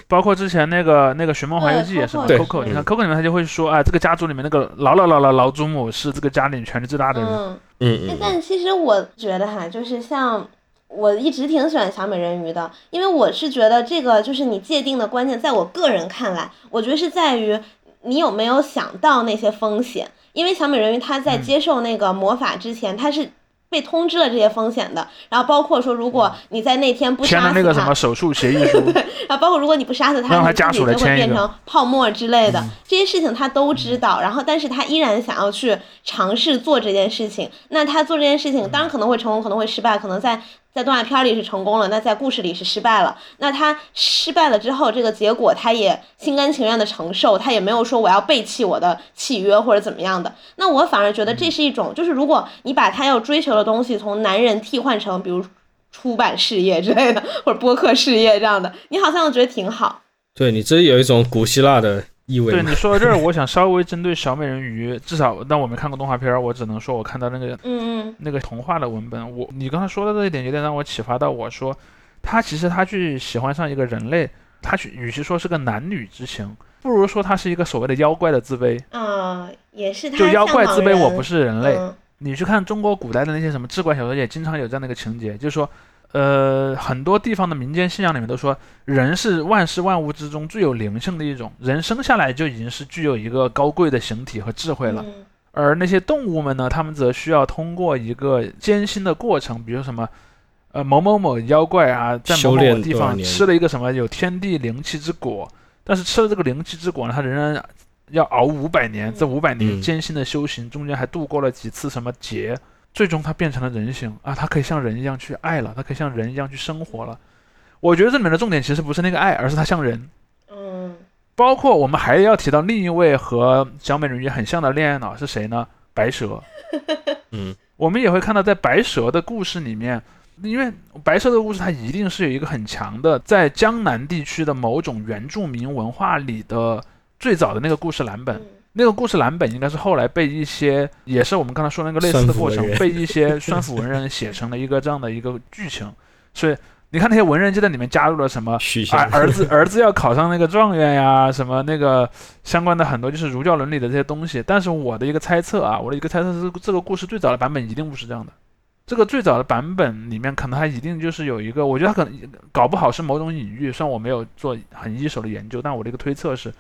包括之前那个那个《寻梦环游记》也是嘛，Coco，你看 Coco 里面他就会说，啊，这个家族里面那个老老老老老祖母是这个家里权力最大的人。嗯。嗯但其实我觉得哈，就是像我一直挺喜欢小美人鱼的，因为我是觉得这个就是你界定的关键，在我个人看来，我觉得是在于你有没有想到那些风险。因为小美人鱼她在嗯接受那个魔法之前，她是被通知了这些风险的。然后包括说，如果你在那天不签杀死他了那个什么，手术协议书，啊，包括如果你不杀死他，让他家属来就会签一个嗯变成泡沫之类的，这些事情他都知道，然后但是他依然想要去尝试做这件事情。那他做这件事情，当然可能会成功，可能会失败，可能在在动画片里是成功了，那在故事里是失败了。那他失败了之后，这个结果他也心甘情愿的承受，他也没有说我要背弃我的契约或者怎么样的。那我反而觉得这是一种，就是如果你把他要追求的东西从男人替换成，比如出版事业之类的，或者播客事业这样的，你好像觉得挺好。对你这有一种古希腊的意味对你说到这儿，我想稍微针对小美人鱼，至少但我没看过动画片儿，我只能说我看到那个嗯嗯那个童话的文本，我你刚才说的这一点有点让我启发到我说，他其实他去喜欢上一个人类，他去与其说是个男女之情，不如说他是一个所谓的妖怪的自卑。啊、也是他就妖怪自卑，我不是人类。嗯你去看中国古代的那些什么志怪小说，也经常有这样的一个情节，就是说，呃，很多地方的民间信仰里面都说，人是万事万物之中最有灵性的一种，人生下来就已经是具有一个高贵的形体和智慧了。嗯而那些动物们呢，他们则需要通过一个艰辛的过程，比如什么，呃，某某某妖怪啊，在某某地方吃了一个什么有天地灵气之果，但是吃了这个灵气之果呢，它仍然要熬五百年，这五百年嗯艰辛的修行中间还度过了几次什么劫，最终它变成了人形啊，它可以像人一样去爱了，它可以像人一样去生活了。我觉得这里面的重点其实不是那个爱，而是它像人。嗯包括我们还要提到另一位和小美人鱼很像的恋爱脑是谁呢？白蛇。嗯，我们也会看到，在白蛇的故事里面，因为白蛇的故事它一定是有一个很强的，在江南地区的某种原住民文化里的最早的那个故事蓝本。嗯那个故事蓝本应该是后来被一些，也是我们刚才说那个类似的过程被一些酸腐文人写成了一个这样的一个剧情。所以你看那些文人就在里面加入了什么儿儿子儿子要考上那个状元呀，什么那个相关的很多就是儒教伦理的这些东西。但是我的一个猜测啊，我的一个猜测是，这个故事最早的版本一定不是这样的。这个最早的版本里面，可能它一定就是有一个，我觉得它可能搞不好是某种隐喻。虽然我没有做很一手的研究，但我的一个推测是，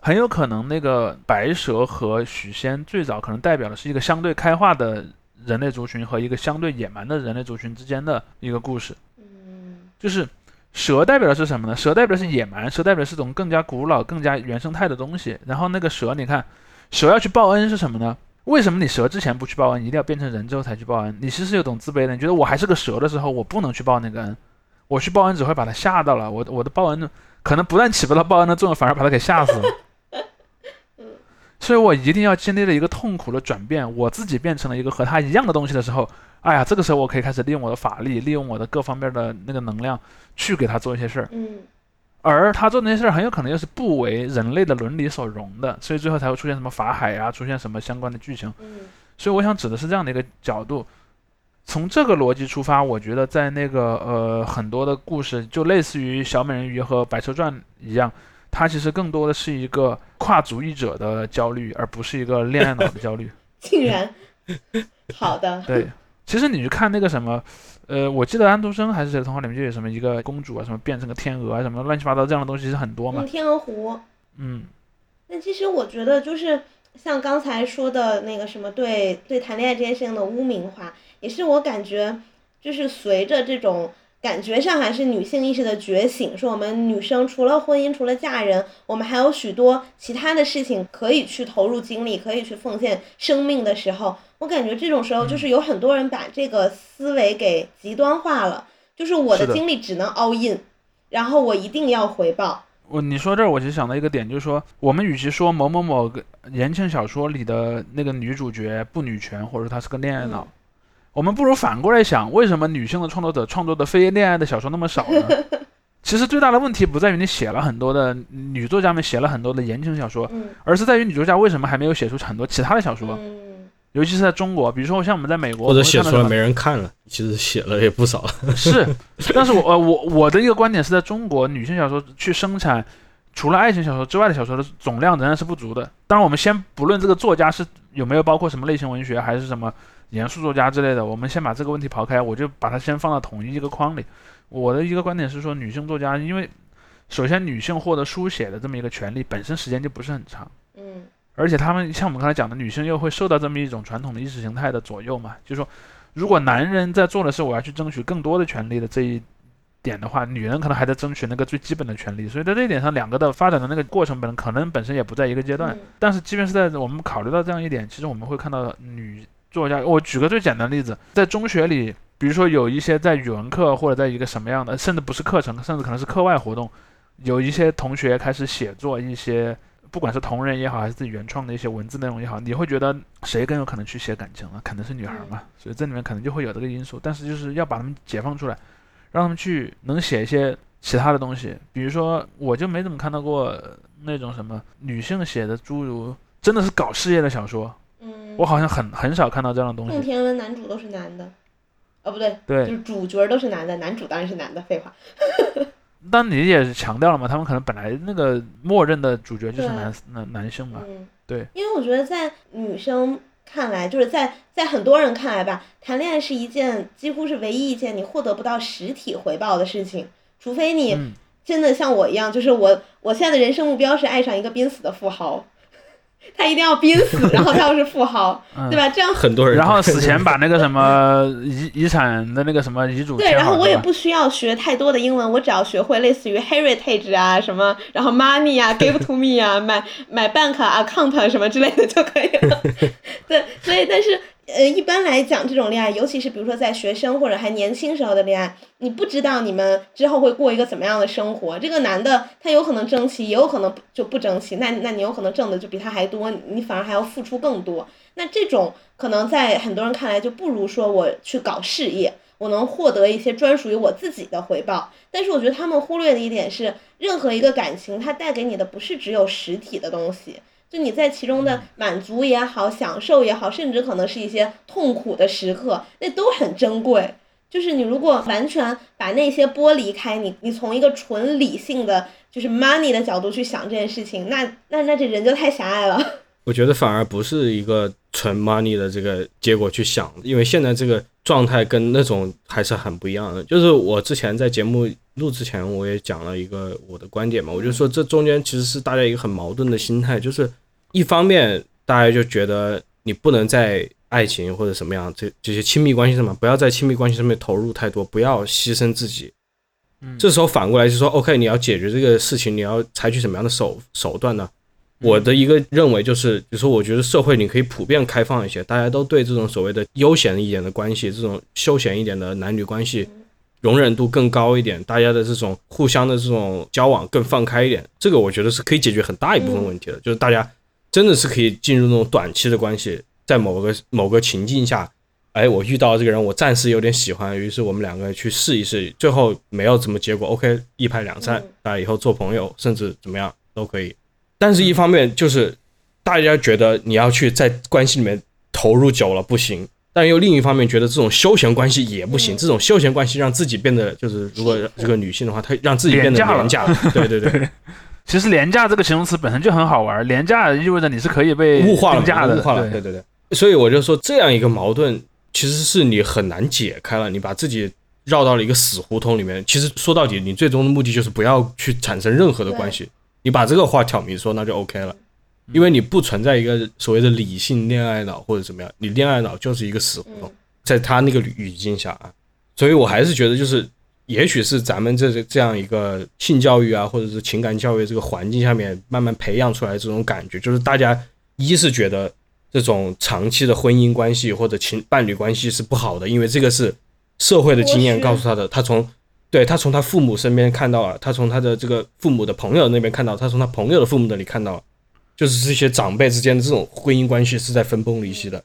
很有可能那个白蛇和许仙最早可能代表的是一个相对开化的人类族群和一个相对野蛮的人类族群之间的一个故事。嗯就是蛇代表的是什么呢？蛇代表的是野蛮，蛇代表的是种更加古老、更加原生态的东西。然后那个蛇，你看，蛇要去报恩是什么呢？为什么你蛇之前不去报恩，一定要变成人之后才去报恩？你其实有种自卑的，你觉得我还是个蛇的时候，我不能去报那个恩，我去报恩只会把他吓到了，我我的报恩可能不但起不到报恩的作用，反而把他给吓死了。所以我一定要经历了一个痛苦的转变，我自己变成了一个和他一样的东西的时候，哎呀，这个时候我可以开始利用我的法力，利用我的各方面的那个能量，去给他做一些事儿。嗯而他做那些事儿很有可能又是不为人类的伦理所容的，所以最后才会出现什么法海啊，出现什么相关的剧情。嗯所以我想指的是这样的一个角度。从这个逻辑出发，我觉得在那个呃很多的故事，就类似于小美人鱼和白蛇传一样，它其实更多的是一个跨主义者的焦虑，而不是一个恋爱脑的焦虑。竟然好的，对，其实你去看那个什么，呃，我记得安徒生还是谁的童话里面就有什么一个公主啊，什么变成个天鹅啊，什么乱七八糟这样的东西是很多嘛嗯，。天鹅湖。嗯，那其实我觉得就是像刚才说的那个什么对对谈恋爱这件事情的污名化，也是我感觉就是随着这种感觉上还是女性意识的觉醒，说我们女生除了婚姻，除了嫁人，我们还有许多其他的事情可以去投入精力，可以去奉献生命的时候，我感觉这种时候就是有很多人把这个思维给极端化了，就是我的的。精力只能 all in，然后我一定要回报。我你说这儿，我其实想到一个点，就是说，我们与其说某某某个言情小说里的那个女主角不女权，或者说她是个恋爱脑，嗯我们不如反过来想，为什么女性的创作者创作的非恋爱的小说那么少呢？其实最大的问题不在于你写了很多的女作家们写了很多的言情小说，嗯而是在于女作家为什么还没有写出很多其他的小说，嗯尤其是在中国，比如说像我们在美国，或者写出来没人看了，其实写了也不少。是，但是我呃我我的一个观点是在中国女性小说去生产除了爱情小说之外的小说的总量仍然是不足的。当然，我们先不论这个作家是有没有包括什么类型文学，还是什么严肃作家之类的，我们先把这个问题刨开，我就把它先放到统一一个框里。我的一个观点是说，女性作家因为首先女性获得书写的这么一个权利本身时间就不是很长。嗯而且他们像我们刚才讲的，女性又会受到这么一种传统的意识形态的左右嘛，就是说，如果男人在做的是我要去争取更多的权利的这一点的话，女人可能还在争取那个最基本的权利，所以在这一点上，两个的发展的那个过程本可能本身也不在一个阶段。嗯但是即便是在我们考虑到这样一点，其实我们会看到女作家，我举个最简单的例子，在中学里，比如说有一些在语文课或者在一个什么样的，甚至不是课程，甚至可能是课外活动，有一些同学开始写作一些。不管是同人也好，还是自己原创的一些文字内容也好，你会觉得谁更有可能去写感情了？肯定是女孩嘛，所以这里面可能就会有这个因素。但是就是要把他们解放出来，让他们去能写一些其他的东西，比如说我就没怎么看到过呃那种什么女性写的诸如真的是搞事业的小说，嗯，我好像很很少看到这样的东西。宋天文男主都是男的，哦不对，对。就，是主角都是男的，男主当然是男的，废话。但你也是强调了嘛，他们可能本来那个默认的主角就是男男男生嘛，嗯，对，因为我觉得在女生看来，就是在在很多人看来吧，谈恋爱是一件几乎是唯一一件你获得不到实体回报的事情，除非你嗯，真的像我一样，就是我我现在的人生目标是爱上一个濒死的富豪，他一定要濒死，然后他又是富豪，嗯对吧？这样很多人然后死前把那个什么遗遗产的那个什么遗嘱对，然后我也不需要学太多的英文，我只要学会类似于 heritage 啊什么，然后 money 啊，give to me 啊，买买 bank account 什么之类的就可以了。对，所以但是呃，一般来讲，这种恋爱，尤其是比如说在学生或者还年轻时候的恋爱，你不知道你们之后会过一个怎么样的生活。这个男的他有可能争气，也有可能就不争气，那那你有可能挣的就比他还多，你反而还要付出更多。那这种可能在很多人看来，就不如说我去搞事业，我能获得一些专属于我自己的回报。但是我觉得他们忽略的一点是，任何一个感情，它带给你的不是只有实体的东西，就你在其中的满足也好，享受也好，甚至可能是一些痛苦的时刻，那都很珍贵。就是你如果完全把那些剥离开，你你从一个纯理性的，就是 money 的角度去想这件事情，那那那这人就太狭隘了。我觉得反而不是一个纯 money 的这个结果去想，因为现在这个状态跟那种还是很不一样的。就是我之前在节目录之前，我也讲了一个我的观点嘛，我就说这中间其实是大家一个很矛盾的心态，就是一方面大家就觉得你不能在爱情或者什么样这这些亲密关系上面，不要在亲密关系上面投入太多，不要牺牲自己。嗯这时候反过来就说，OK，你要解决这个事情，你要采取什么样的手手段呢？我的一个认为就是，比如说，我觉得社会你可以普遍开放一些，大家都对这种所谓的悠闲一点的关系，这种休闲一点的男女关系，容忍度更高一点，大家的这种互相的这种交往更放开一点，这个我觉得是可以解决很大一部分问题的。就是大家真的是可以进入那种短期的关系，在某个某个情境下，哎，我遇到这个人，我暂时有点喜欢，于是我们两个去试一试，最后没有什么结果，OK，一拍两散嗯，大家以后做朋友，甚至怎么样都可以。但是，一方面就是大家觉得你要去在关系里面投入久了不行，但又另一方面觉得这种休闲关系也不行。嗯这种休闲关系让自己变得就是，如果这个女性的话，她让自己变得廉价了。对对 对，其实廉价这个形容词本身就很好玩，廉价意味着你是可以被物化了物化了。对对对对，所以我就说这样一个矛盾，其实是你很难解开了，你把自己绕到了一个死胡同里面。其实说到底，你最终的目的就是不要去产生任何的关系。你把这个话挑明说，那就 OK 了。因为你不存在一个所谓的理性恋爱脑或者怎么样，你恋爱脑就是一个死胡同嗯，在他那个语境下啊，所以我还是觉得就是，也许是咱们这这样一个性教育啊，或者是情感教育这个环境下面慢慢培养出来这种感觉，就是大家一是觉得这种长期的婚姻关系或者情伴侣关系是不好的，因为这个是社会的经验告诉他的，他从对他从他父母身边看到了，他从他的这个父母的朋友那边看到，他从他朋友的父母那里看到了，就是这些长辈之间的这种婚姻关系是在分崩离析的。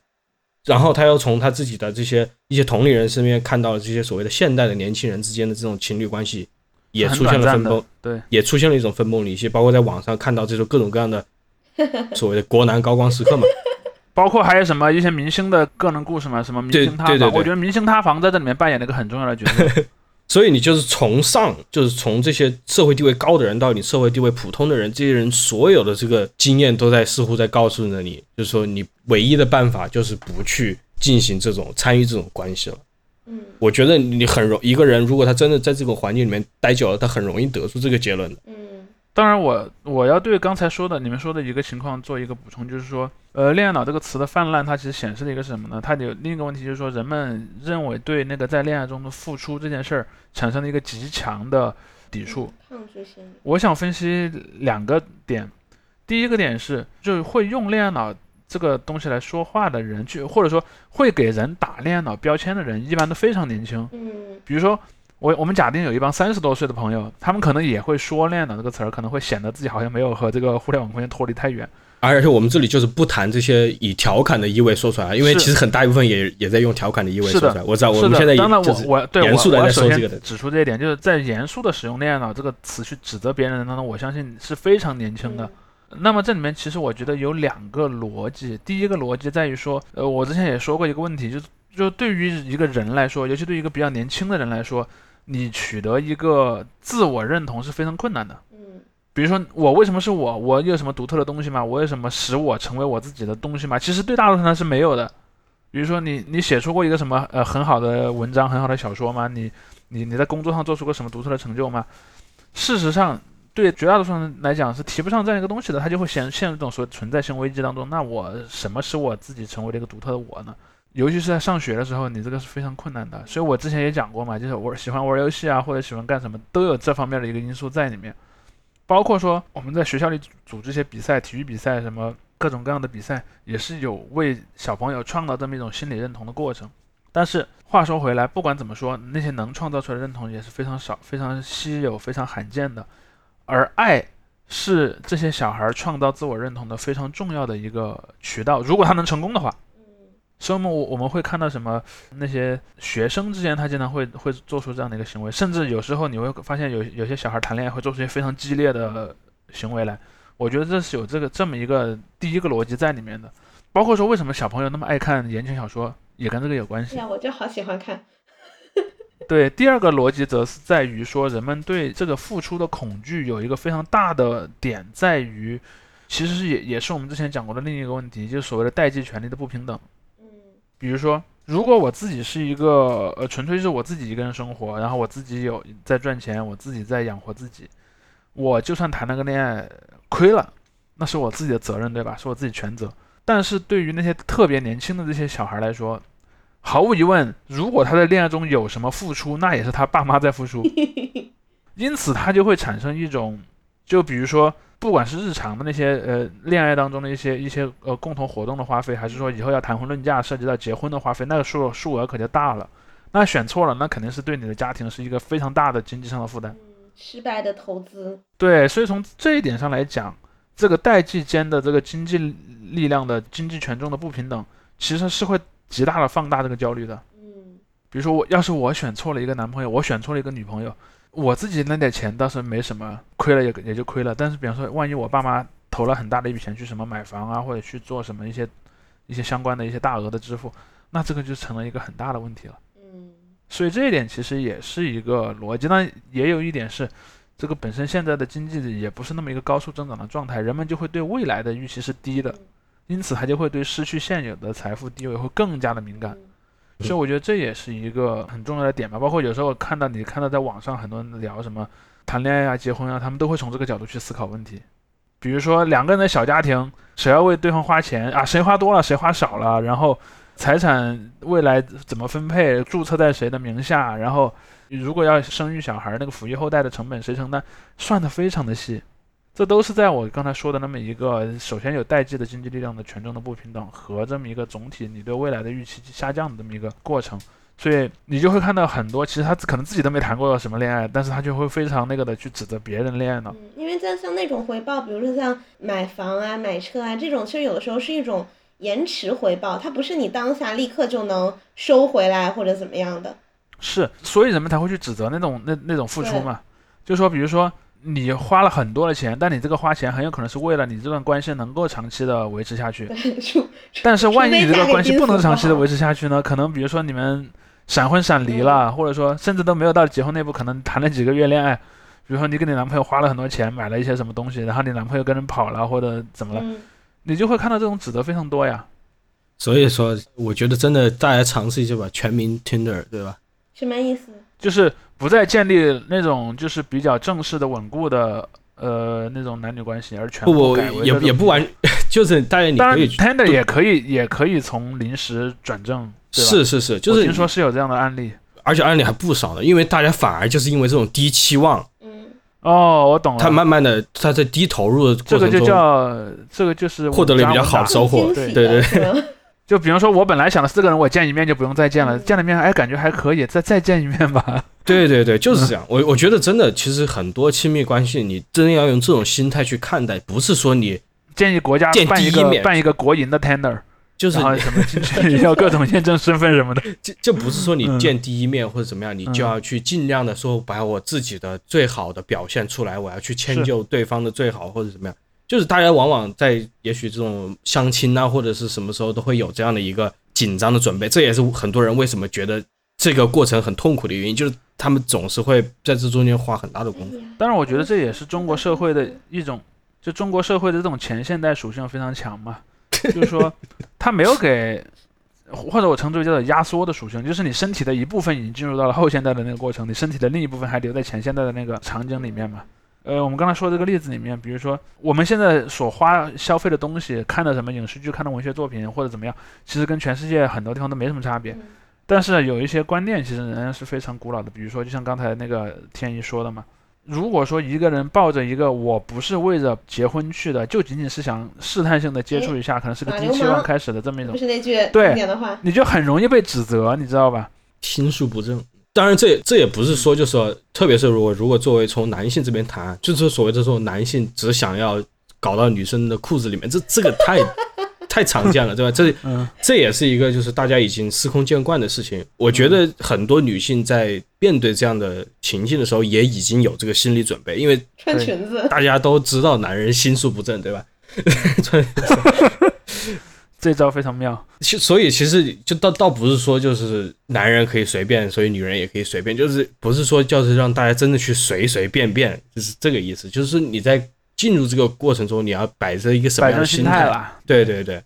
然后他又从他自己的这些一些同龄人身边看到了这些所谓的现代的年轻人之间的这种情侣关系，也出现了分崩，对，也出现了一种分崩离析，包括在网上看到这种各种各样的 所谓的国男高光时刻嘛。包括还有什么一些明星的个人故事嘛，什么明星塌房，我觉得明星塌房在这里面扮演了一个很重要的角色。所以你就是从上，就是从这些社会地位高的人到你社会地位普通的人，这些人所有的这个经验都在似乎在告诉着你，就是说你唯一的办法就是不去进行这种参与这种关系了。嗯，我觉得你很容一个人如果他真的在这种环境里面待久了，他很容易得出这个结论的。嗯，当然我，我要对刚才说的你们说的一个情况做一个补充，就是说，呃，恋爱脑这个词的泛滥，它其实显示了一个什么呢？它有另一个问题，就是说，人们认为对那个在恋爱中的付出这件事儿产生了一个极强的抵触。抗拒心理，我想分析两个点，第一个点是，就是会用恋爱脑这个东西来说话的人，去或者说会给人打恋爱脑标签的人，一般都非常年轻。嗯比如说，我我们假定有一帮三十多岁的朋友，他们可能也会说“恋爱脑”这个词儿，可能会显得自己好像没有和这个互联网空间脱离太远。而且我们这里就是不谈这些以调侃的意味说出来，因为其实很大一部分也也在用调侃的意味说出来。我知道，我们现在也当然我就是我对我严肃的在我首先说这个的指出这一点，就是在严肃的使用“恋爱脑”这个词去指责别人的当中，我相信是非常年轻的。那么这里面其实我觉得有两个逻辑，第一个逻辑在于说，呃，我之前也说过一个问题，就是就对于一个人来说，尤其对于一个比较年轻的人来说，你取得一个自我认同是非常困难的。嗯比如说我为什么是我？我有什么独特的东西吗？我有什么使我成为我自己的东西吗？其实对大多数人是没有的。比如说你你写出过一个什么呃很好的文章、很好的小说吗？你你你在工作上做出过什么独特的成就吗？事实上，对绝大多数人来讲是提不上这样一个东西的，他就会陷陷入这种所谓存在性危机当中。那我什么使我自己成为了一个独特的我呢？尤其是在上学的时候，你这个是非常困难的。所以我之前也讲过嘛，就是我喜欢玩游戏啊，或者喜欢干什么，都有这方面的一个因素在里面。包括说我们在学校里组织一些比赛，体育比赛什么各种各样的比赛，也是有为小朋友创造这么一种心理认同的过程。但是话说回来，不管怎么说，那些能创造出来的认同也是非常少、非常稀有、非常罕见的。而爱是这些小孩创造自我认同的非常重要的一个渠道。如果他能成功的话，所以我们我我们会看到什么？那些学生之间，他经常会会做出这样的一个行为，甚至有时候你会发现有有些小孩谈恋爱会做出一些非常激烈的行为来。我觉得这是有这个这么一个第一个逻辑在里面的，包括说为什么小朋友那么爱看言情小说，也跟这个有关系对。呀，我就好喜欢看。对，第二个逻辑则是在于说，人们对这个付出的恐惧有一个非常大的点，在于，其实是也也是我们之前讲过的另一个问题，就是所谓的代际权利的不平等。嗯比如说，如果我自己是一个呃，纯粹是我自己一个人生活，然后我自己有在赚钱，我自己在养活自己，我就算谈了个恋爱亏了，那是我自己的责任，对吧？是我自己全责。但是对于那些特别年轻的这些小孩来说，毫无疑问，如果他在恋爱中有什么付出，那也是他爸妈在付出，因此他就会产生一种，就比如说，不管是日常的那些呃恋爱当中的一些一些呃共同活动的花费，还是说以后要谈婚论嫁涉及到结婚的花费，那个数数额可就大了。那选错了，那肯定是对你的家庭是一个非常大的经济上的负担。嗯，失败的投资。对，所以从这一点上来讲，这个代际间的这个经济力量的经济权重的不平等，其实是会极大的放大这个焦虑的。嗯比如说我要是我选错了一个男朋友，我选错了一个女朋友，我自己那点钱倒是没什么，亏了也也就亏了。但是比方说，万一我爸妈投了很大的一笔钱去什么买房啊，或者去做什么一些一些相关的一些大额的支付，那这个就成了一个很大的问题了。嗯所以这一点其实也是一个逻辑，那也有一点是，这个本身现在的经济也不是那么一个高速增长的状态，人们就会对未来的预期是低的，因此他就会对失去现有的财富地位会更加的敏感。所以我觉得这也是一个很重要的点吧。包括有时候看到你看到在网上很多人聊什么谈恋爱啊、结婚啊，他们都会从这个角度去思考问题。比如说两个人的小家庭，谁要为对方花钱啊？谁花多了，谁花少了？然后财产未来怎么分配，注册在谁的名下？然后如果要生育小孩，那个抚育后代的成本谁承担？算得非常的细。这都是在我刚才说的那么一个，首先有代际的经济力量的权重的不平等和这么一个总体你对未来的预期下降的这么一个过程，所以你就会看到很多，其实他可能自己都没谈过什么恋爱，但是他就会非常那个的去指责别人恋爱脑。嗯，因为在像那种回报，比如说像买房啊、买车啊这种，其实有的时候是一种延迟回报，它不是你当下立刻就能收回来或者怎么样的。是，所以人们才会去指责那种那那种付出嘛，就说比如说你花了很多的钱，但你这个花钱很有可能是为了你这段关系能够长期的维持下去，但是万一你这个关系不能长期的维持下去呢？可能比如说你们闪婚闪离了，或者说甚至都没有到结婚那步，可能谈了几个月恋爱。比如说你跟你男朋友花了很多钱买了一些什么东西，然后你男朋友跟人跑了或者怎么了，嗯你就会看到这种指责非常多呀。所以说，我觉得真的大家尝试一下吧，全民 Tinder，对吧？什么意思？就是不再建立那种就是比较正式的、稳固的呃那种男女关系，而全不不改为也也不完，就是大家你可以去，Tender 也可以也可以从临时转正，是是是，就是听说是有这样的案例。而且案例还不少的，因为大家反而就是因为这种低期望，嗯，哦，我懂了，他慢慢的他在低投入的这个就过程中，叫这个就是获得了比较好的收获对对对就比方说，我本来想的四个人，我见一面就不用再见了，嗯见了面，哎，感觉还可以，再再见一面吧。对对对，嗯就是这样。我我觉得真的，其实很多亲密关系，你真要用这种心态去看待，不是说你建议国家办一个一办一个国营的 Tender，就是 什么进去要各种验证身份什么的。这这不是说你嗯见第一面或者怎么样，你就嗯要去尽量的说把我自己的最好的表现出来，我要去迁就对方的最好或者怎么样。就是大家往往在也许这种相亲啊或者是什么时候都会有这样的一个紧张的准备，这也是很多人为什么觉得这个过程很痛苦的原因，就是他们总是会在这中间花很大的功夫。当然，我觉得这也是中国社会的一种，就中国社会的这种前现代属性非常强嘛，就是说他没有给。或者我称之为叫做压缩的属性，就是你身体的一部分已经进入到了后现代的那个过程，你身体的另一部分还留在前现代的那个场景里面嘛。呃，我们刚才说这个例子里面，比如说我们现在所花消费的东西，看的什么影视剧、看的文学作品或者怎么样，其实跟全世界很多地方都没什么差别。但是有一些观念其实仍然是非常古老的，比如说就像刚才那个天一说的嘛，如果说一个人抱着一个我不是为了结婚去的，就仅仅是想试探性的接触一下，可能是个低期望开始的这么一种，不是那句对经典的话，你就很容易被指责，你知道吧？心术不正。当然这，这也不是说，就是说，特别是如果如果作为从男性这边谈，就是所谓的这种男性只想要搞到女生的裤子里面，这这个太 太常见了，对吧？这嗯，这也是一个就是大家已经司空见惯的事情。我觉得很多女性在面对这样的情境的时候，也已经有这个心理准备，因为穿裙子，大家都知道男人心术不正，对吧？穿 这招非常妙。其所以其实就倒倒不是说就是男人可以随便，所以女人也可以随便，就是不是说就是让大家真的去随随便便，就是这个意思。就是你在进入这个过程中，你要摆着一个什么样的心态？啦，对对对，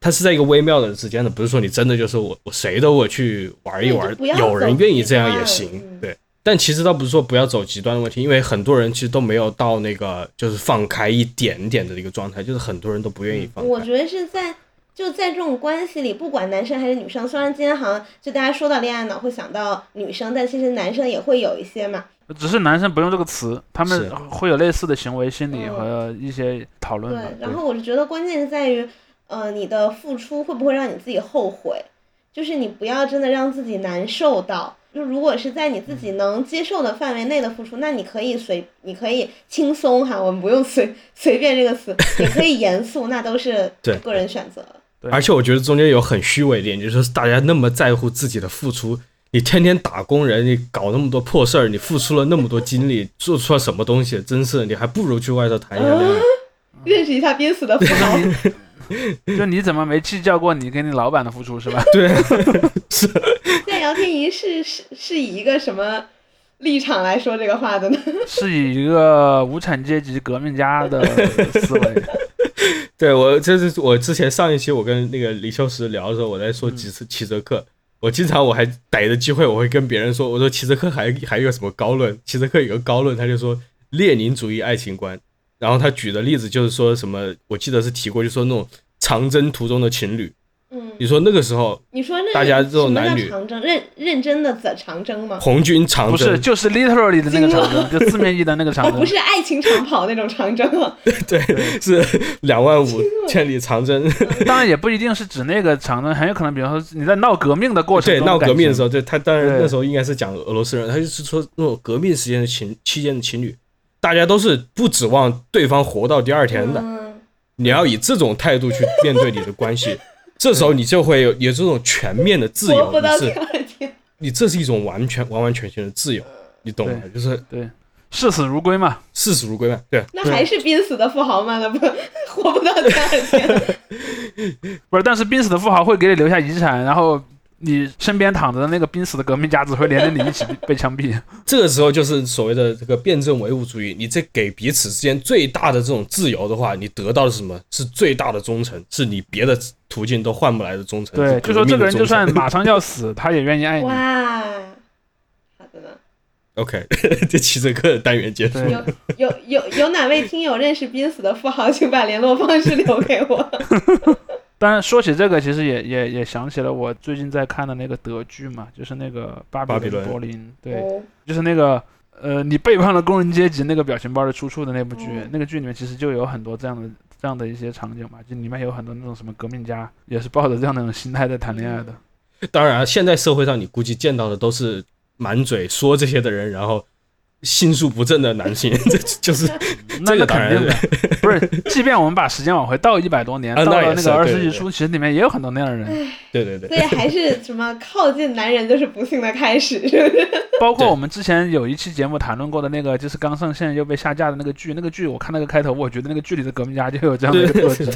它是在一个微妙的之间的，不是说你真的就是我我谁都我去玩一玩有人愿意这样也行嗯，对。但其实倒不是说不要走极端的问题，因为很多人其实都没有到那个就是放开一点点的一个状态，就是很多人都不愿意放开。我觉得是在就在这种关系里，不管男生还是女生，虽然今天好像就大家说到恋爱脑会想到女生，但其实男生也会有一些嘛。只是男生不用这个词，他们会有类似的行为心理嗯和一些讨论对。，然后我就觉得关键是在于，呃，你的付出会不会让你自己后悔？就是你不要真的让自己难受到。就如果是在你自己能接受的范围内的付出，那你可以随，你可以轻松哈，我们不用随 随便这个词，也可以严肃，那都是对个人选择。对而且我觉得中间有很虚伪的一点，就是大家那么在乎自己的付出，你天天打工人，你搞那么多破事儿，你付出了那么多精力，做出了什么东西？真是你还不如去外头谈一下恋爱。认识一下濒死的富豪，就你怎么没计较过你跟你老板的付出是吧？对，现在姚天怡是是是以一个什么立场来说这个话的呢？是以一个无产阶级革命家的思维。对我这是我之前上一期我跟那个李修实聊的时候，我在说几次齐泽克。我经常我还逮着机会，我会跟别人说，我说齐泽克还还有什么高论？齐泽克有个高论，他就说列宁主义爱情观。然后他举的例子就是说什么，我记得是提过，就说那种长征途中的情侣。嗯，你说那个时候你说那大家这种男女长征认认真的在长征吗？红军长征不是，就是 literally 的那个长征，就字面意义的那个长哦，征不。是爱情长跑那种长征啊，对，是两万五千里长征。当然也不一定是指那个长征，很有可能，比方说你在闹革命的过程对，闹革命的时候，对他当然那时候应该是讲俄罗斯人，他就是说那种革命时间的情期间的情侣，大家都是不指望对方活到第二天的，嗯，你要以这种态度去面对你的关系，这时候你就会有有这种全面的自由，活不到你是第二天。你这是一种完全完完全全的自由，你懂吗？就是对，视死如归嘛。视死如归嘛，对。那还是濒死的富豪吗？那不 活不到第二天。不是，但是濒死的富豪会给你留下遗产，然后你身边躺着的那个濒死的革命家只会连着你一起 被枪毙。这个时候就是所谓的这个辩证唯物主义，你这给彼此之间最大的这种自由的话，你得到的是什么？是最大的忠诚，是你别的途径都换不来的忠诚。对，就说这个人就算马上要死，他也愿意爱你。哇，好的呢。OK，这期这个单元结束。有有有有哪位听友认识濒死的富豪，请把联络方式留给我。当然说起这个，其实也也也想起了我最近在看的那个德剧嘛，就是那个巴比巴比伦。柏林，对，哦。就是那个呃，你背叛了工人阶级那个表情包的出处的那部剧，嗯。那个剧里面其实就有很多这样的这样的一些场景嘛，就里面有很多那种什么革命家也是抱着这样的一种心态在谈恋爱的。当然，现在社会上你估计见到的都是满嘴说这些的人，然后心术不正的男性，这就是那个当然肯定的，不是，即便我们把时间往回倒一百多年，到了那个二十世纪初，其实里面也有很多那样的人，对对对。所以还是什么靠近男人就是不幸的开始，是不是？包括我们之前有一期节目谈论过的那个，就是刚上线又被下架的那个剧，那个剧我看那个开头，我觉得那个剧里的革命家就有这样的一个特质。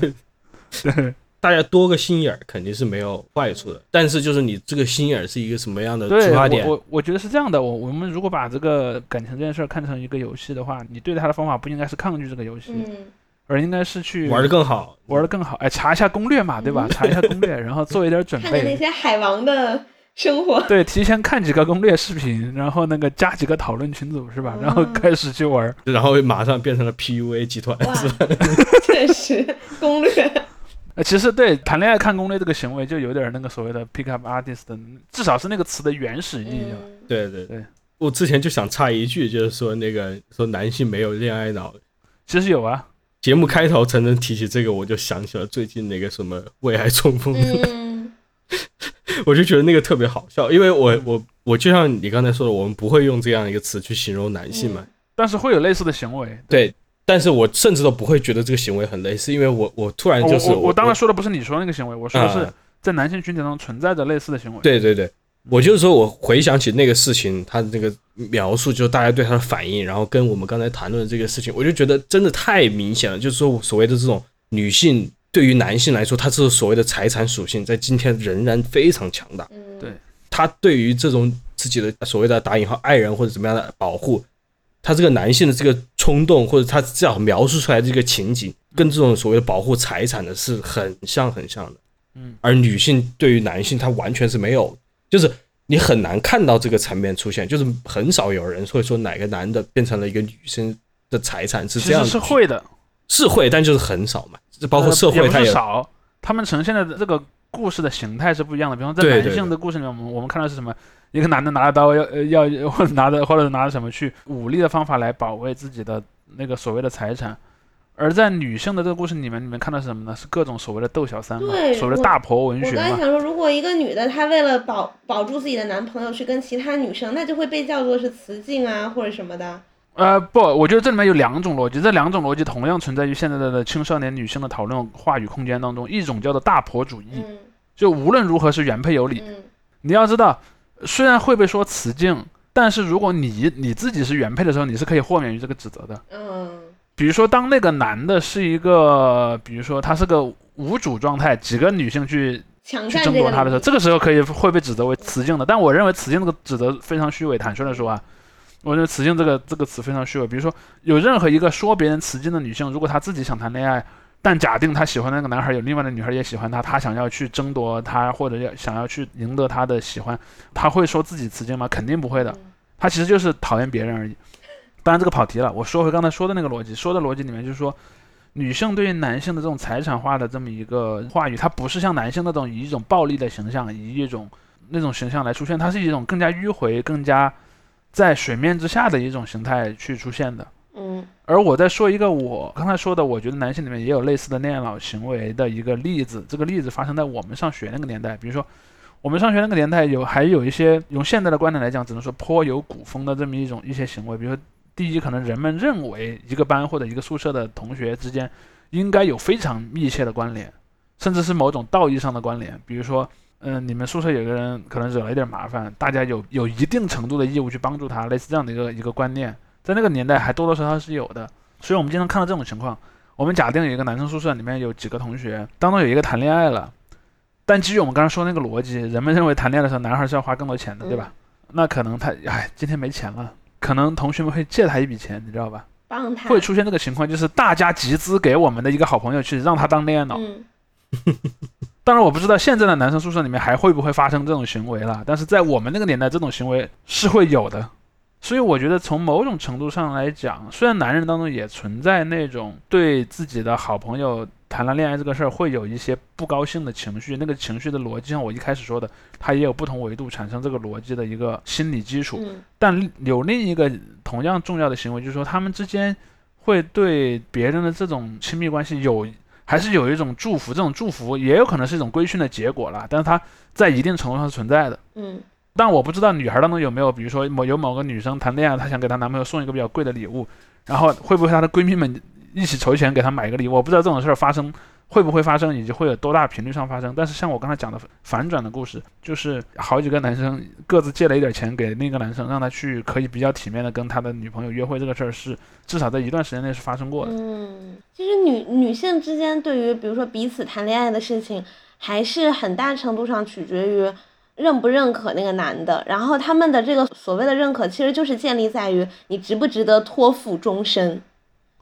对，对，大家多个心眼儿肯定是没有坏处的，但是就是你这个心眼儿是一个什么样的出发点我？我我觉得是这样的，我我们如果把这个感情这件事儿看成一个游戏的话，你对待它的方法不应该是抗拒这个游戏，嗯，而应该是去玩的更好，玩的更好。哎，查一下攻略嘛，对吧？查一下攻略，然后做一点准看着那。些海王的生活，对，提前看几个攻略视频，然后那个加几个讨论群组是吧？然后嗯开始去玩儿。然后马上变成了 PUA 集团，是吧？，确实攻略，呃，其实对谈恋爱看攻略这个行为，就有点那个所谓的 pick up artist 的，至少是那个词的原始意义对对对。我之前就想插一句，就是说那个说男性没有恋爱脑。其实有啊，节目开头陈晨提起这个，我就想起了最近那个什么为爱冲锋，嗯，我就觉得那个特别好笑，因为我我我就像你刚才说的，我们不会用这样一个词去形容男性嘛，但是会有类似的行为。对，但是我甚至都不会觉得这个行为很类似，因为我我突然就是我我我当然说的不是你说的那个行为，我说的是啊在男性群体中存在着类似的行为。对对对，我就是说我回想起那个事情，他的那个描述，就是大家对他的反应，然后跟我们刚才谈论的这个事情，我就觉得真的太明显了，就是说所谓的这种女性对于男性来说，他这个所谓的财产属性，在今天仍然非常强大。嗯，对他对于这种自己的所谓的打引号爱人或者怎么样的保护，他这个男性的这个冲动，或者他至少描述出来的这个情景，跟这种所谓的保护财产的是很像很像的。嗯，而女性对于男性，他完全是没有，就是你很难看到这个层面出现，就是很少有人会说哪个男的变成了一个女生的财产是这样的，是会的，是会，但就是很少嘛。这包括社会它也是少，他们呈现的这个故事的形态是不一样的。比方在男性的故事里面，我们我们看到是什么？一个男的拿着刀要呃要 或者拿着或者拿着什么去武力的方法来保卫自己的那个所谓的财产。而在女性的这个故事里面，你们看到是什么呢？是各种所谓的斗小三嘛所谓的大婆文学嘛。我刚才想说，如果一个女的她为了保保住自己的男朋友去跟其他女生，那就会被叫做是雌竞啊或者什么的。呃，不，我觉得这里面有两种逻辑，这两种逻辑同样存在于现在的青少年女性的讨论话语空间当中。一种叫做大婆主义，嗯就无论如何是原配有理。嗯你要知道，虽然会被说雌竞，但是如果你你自己是原配的时候，你是可以豁免于这个指责的。嗯比如说，当那个男的是一个，比如说他是个无主状态，几个女性去去争夺他的时候，这个时候可以会被指责为雌竞的。但我认为雌竞这个指责非常虚伪。坦率的说啊，我认为雌竞这个这个词非常虚伪。比如说，有任何一个说别人雌竞的女性，如果她自己想谈恋爱，但假定他喜欢的那个男孩有另外的女孩也喜欢他，他想要去争夺他，或者要想要去赢得他的喜欢，他会说自己雌竞吗？肯定不会的。嗯他其实就是讨厌别人而已。当然，这个跑题了。我说回刚才说的那个逻辑，说的逻辑里面就是说，女性对于男性的这种财产化的这么一个话语，它不是像男性那种以一种暴力的形象，以一种那种形象来出现，它是一种更加迂回、更加在水面之下的一种形态去出现的。而我在说一个我刚才说的，我觉得男性里面也有类似的恋爱脑行为的一个例子。这个例子发生在我们上学那个年代，比如说我们上学那个年代有还有一些用现在的观点来讲，只能说颇有古风的这么一种一些行为。比如说，第一，可能人们认为一个班或者一个宿舍的同学之间应该有非常密切的关联，甚至是某种道义上的关联。比如说，嗯、你们宿舍有个人可能惹了一点麻烦，大家有有一定程度的义务去帮助他，类似这样的一个一个观念。在那个年代还多多少少是有的，所以我们经常看到这种情况。我们假定有一个男生宿舍里面有几个同学，当中有一个谈恋爱了，但基于我们刚才说那个逻辑，人们认为谈恋爱的时候男孩是要花更多钱的，对吧？那可能他哎今天没钱了，可能同学们会借他一笔钱，你知道吧？帮他会出现这个情况，就是大家集资给我们的一个好朋友去让他当恋爱脑。嗯 当然我不知道现在的男生宿舍里面还会不会发生这种行为了，但是在我们那个年代，这种行为是会有的。所以我觉得从某种程度上来讲，虽然男人当中也存在那种对自己的好朋友谈了恋爱这个事儿会有一些不高兴的情绪，那个情绪的逻辑像我一开始说的，它也有不同维度产生这个逻辑的一个心理基础。嗯但有另一个同样重要的行为，就是说他们之间会对别人的这种亲密关系有，还是有一种祝福，这种祝福也有可能是一种规训的结果啦，但是它在一定程度上是存在的。嗯但我不知道女孩当中有没有，比如说某有某个女生谈恋爱，她想给她男朋友送一个比较贵的礼物，然后会不会她的闺蜜们一起筹钱给她买一个礼物？我不知道这种事儿发生会不会发生，以及会有多大频率上发生。但是像我刚才讲的反转的故事，就是好几个男生各自借了一点钱给另一个男生，让他去可以比较体面的跟他的女朋友约会，这个事儿是至少在一段时间内是发生过的。嗯，其实女女性之间对于比如说彼此谈恋爱的事情，还是很大程度上取决于认不认可那个男的，然后他们的这个所谓的认可，其实就是建立在于你值不值得托付终身，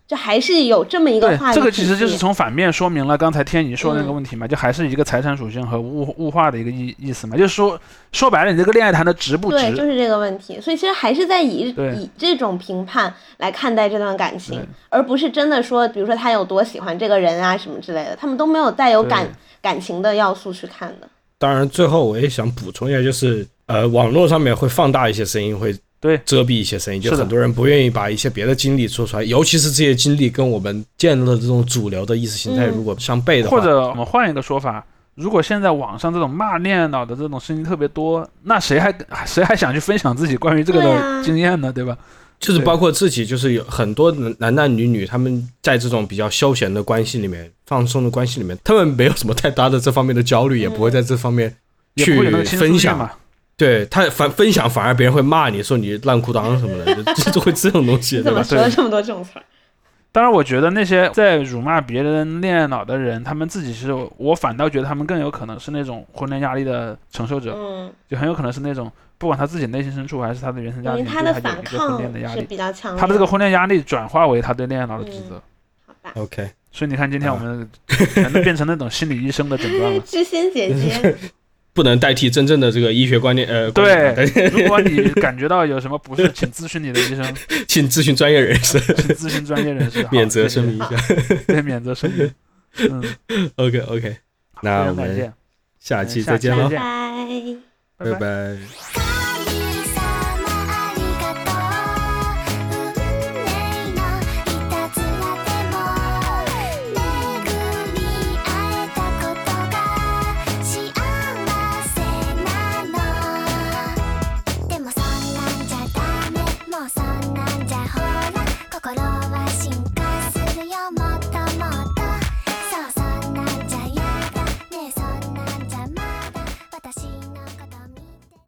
就还是有这么一个对话，题这个其实就是从反面说明了刚才天怡说的那个问题嘛，就还是一个财产属性和物物化的一个意意思嘛，就是说说白了，你这个恋爱谈的值不值？对，就？是这个问题，所以其实还是在以以这种评判来看待这段感情，而不是真的说，比如说他有多喜欢这个人啊什么之类的，他们都没有带有感感情的要素去看的。当然，最后我也想补充一下，就是呃，网络上面会放大一些声音，会对。遮蔽一些声音，就很多人不愿意把一些别的经历说出来，尤其是这些经历跟我们见到的这种主流的意识形态嗯。如果相悖的话，或者我们换一个说法，如果现在网上这种骂恋爱脑的这种声音特别多，那谁还谁还想去分享自己关于这个的经验呢？对吧？就是包括自己，就是有很多男男男女女，他们在这种比较休闲的关系里面、放松的关系里面，他们没有什么太大的这方面的焦虑，也不会在这方面去分享。嘛。对他反分享，反而别人会骂你说你烂裤裆什么的，就就会这种东西，怎么对吧？说了这么多这种词儿？当然，我觉得那些在辱骂别人恋爱脑的人，他们自己是我反倒觉得他们更有可能是那种婚恋压力的承受者，嗯，就很有可能是那种不管他自己内心深处还是他的原生家庭，他的反抗是比较强烈他的这个婚恋压力转化为他对恋爱脑的指责。好吧，OK，所以你看，今天我们 全都变成那种心理医生的诊断了。知心姐姐，不能代替真正的这个医学观念，呃，对，如果你感觉到有什么不适，请咨询你的医生，请咨询专业人士，请咨询专业人士。免责声明一下。对，免责声明。嗯，OK OK，那我们下期再见喽期再，见拜。拜拜拜。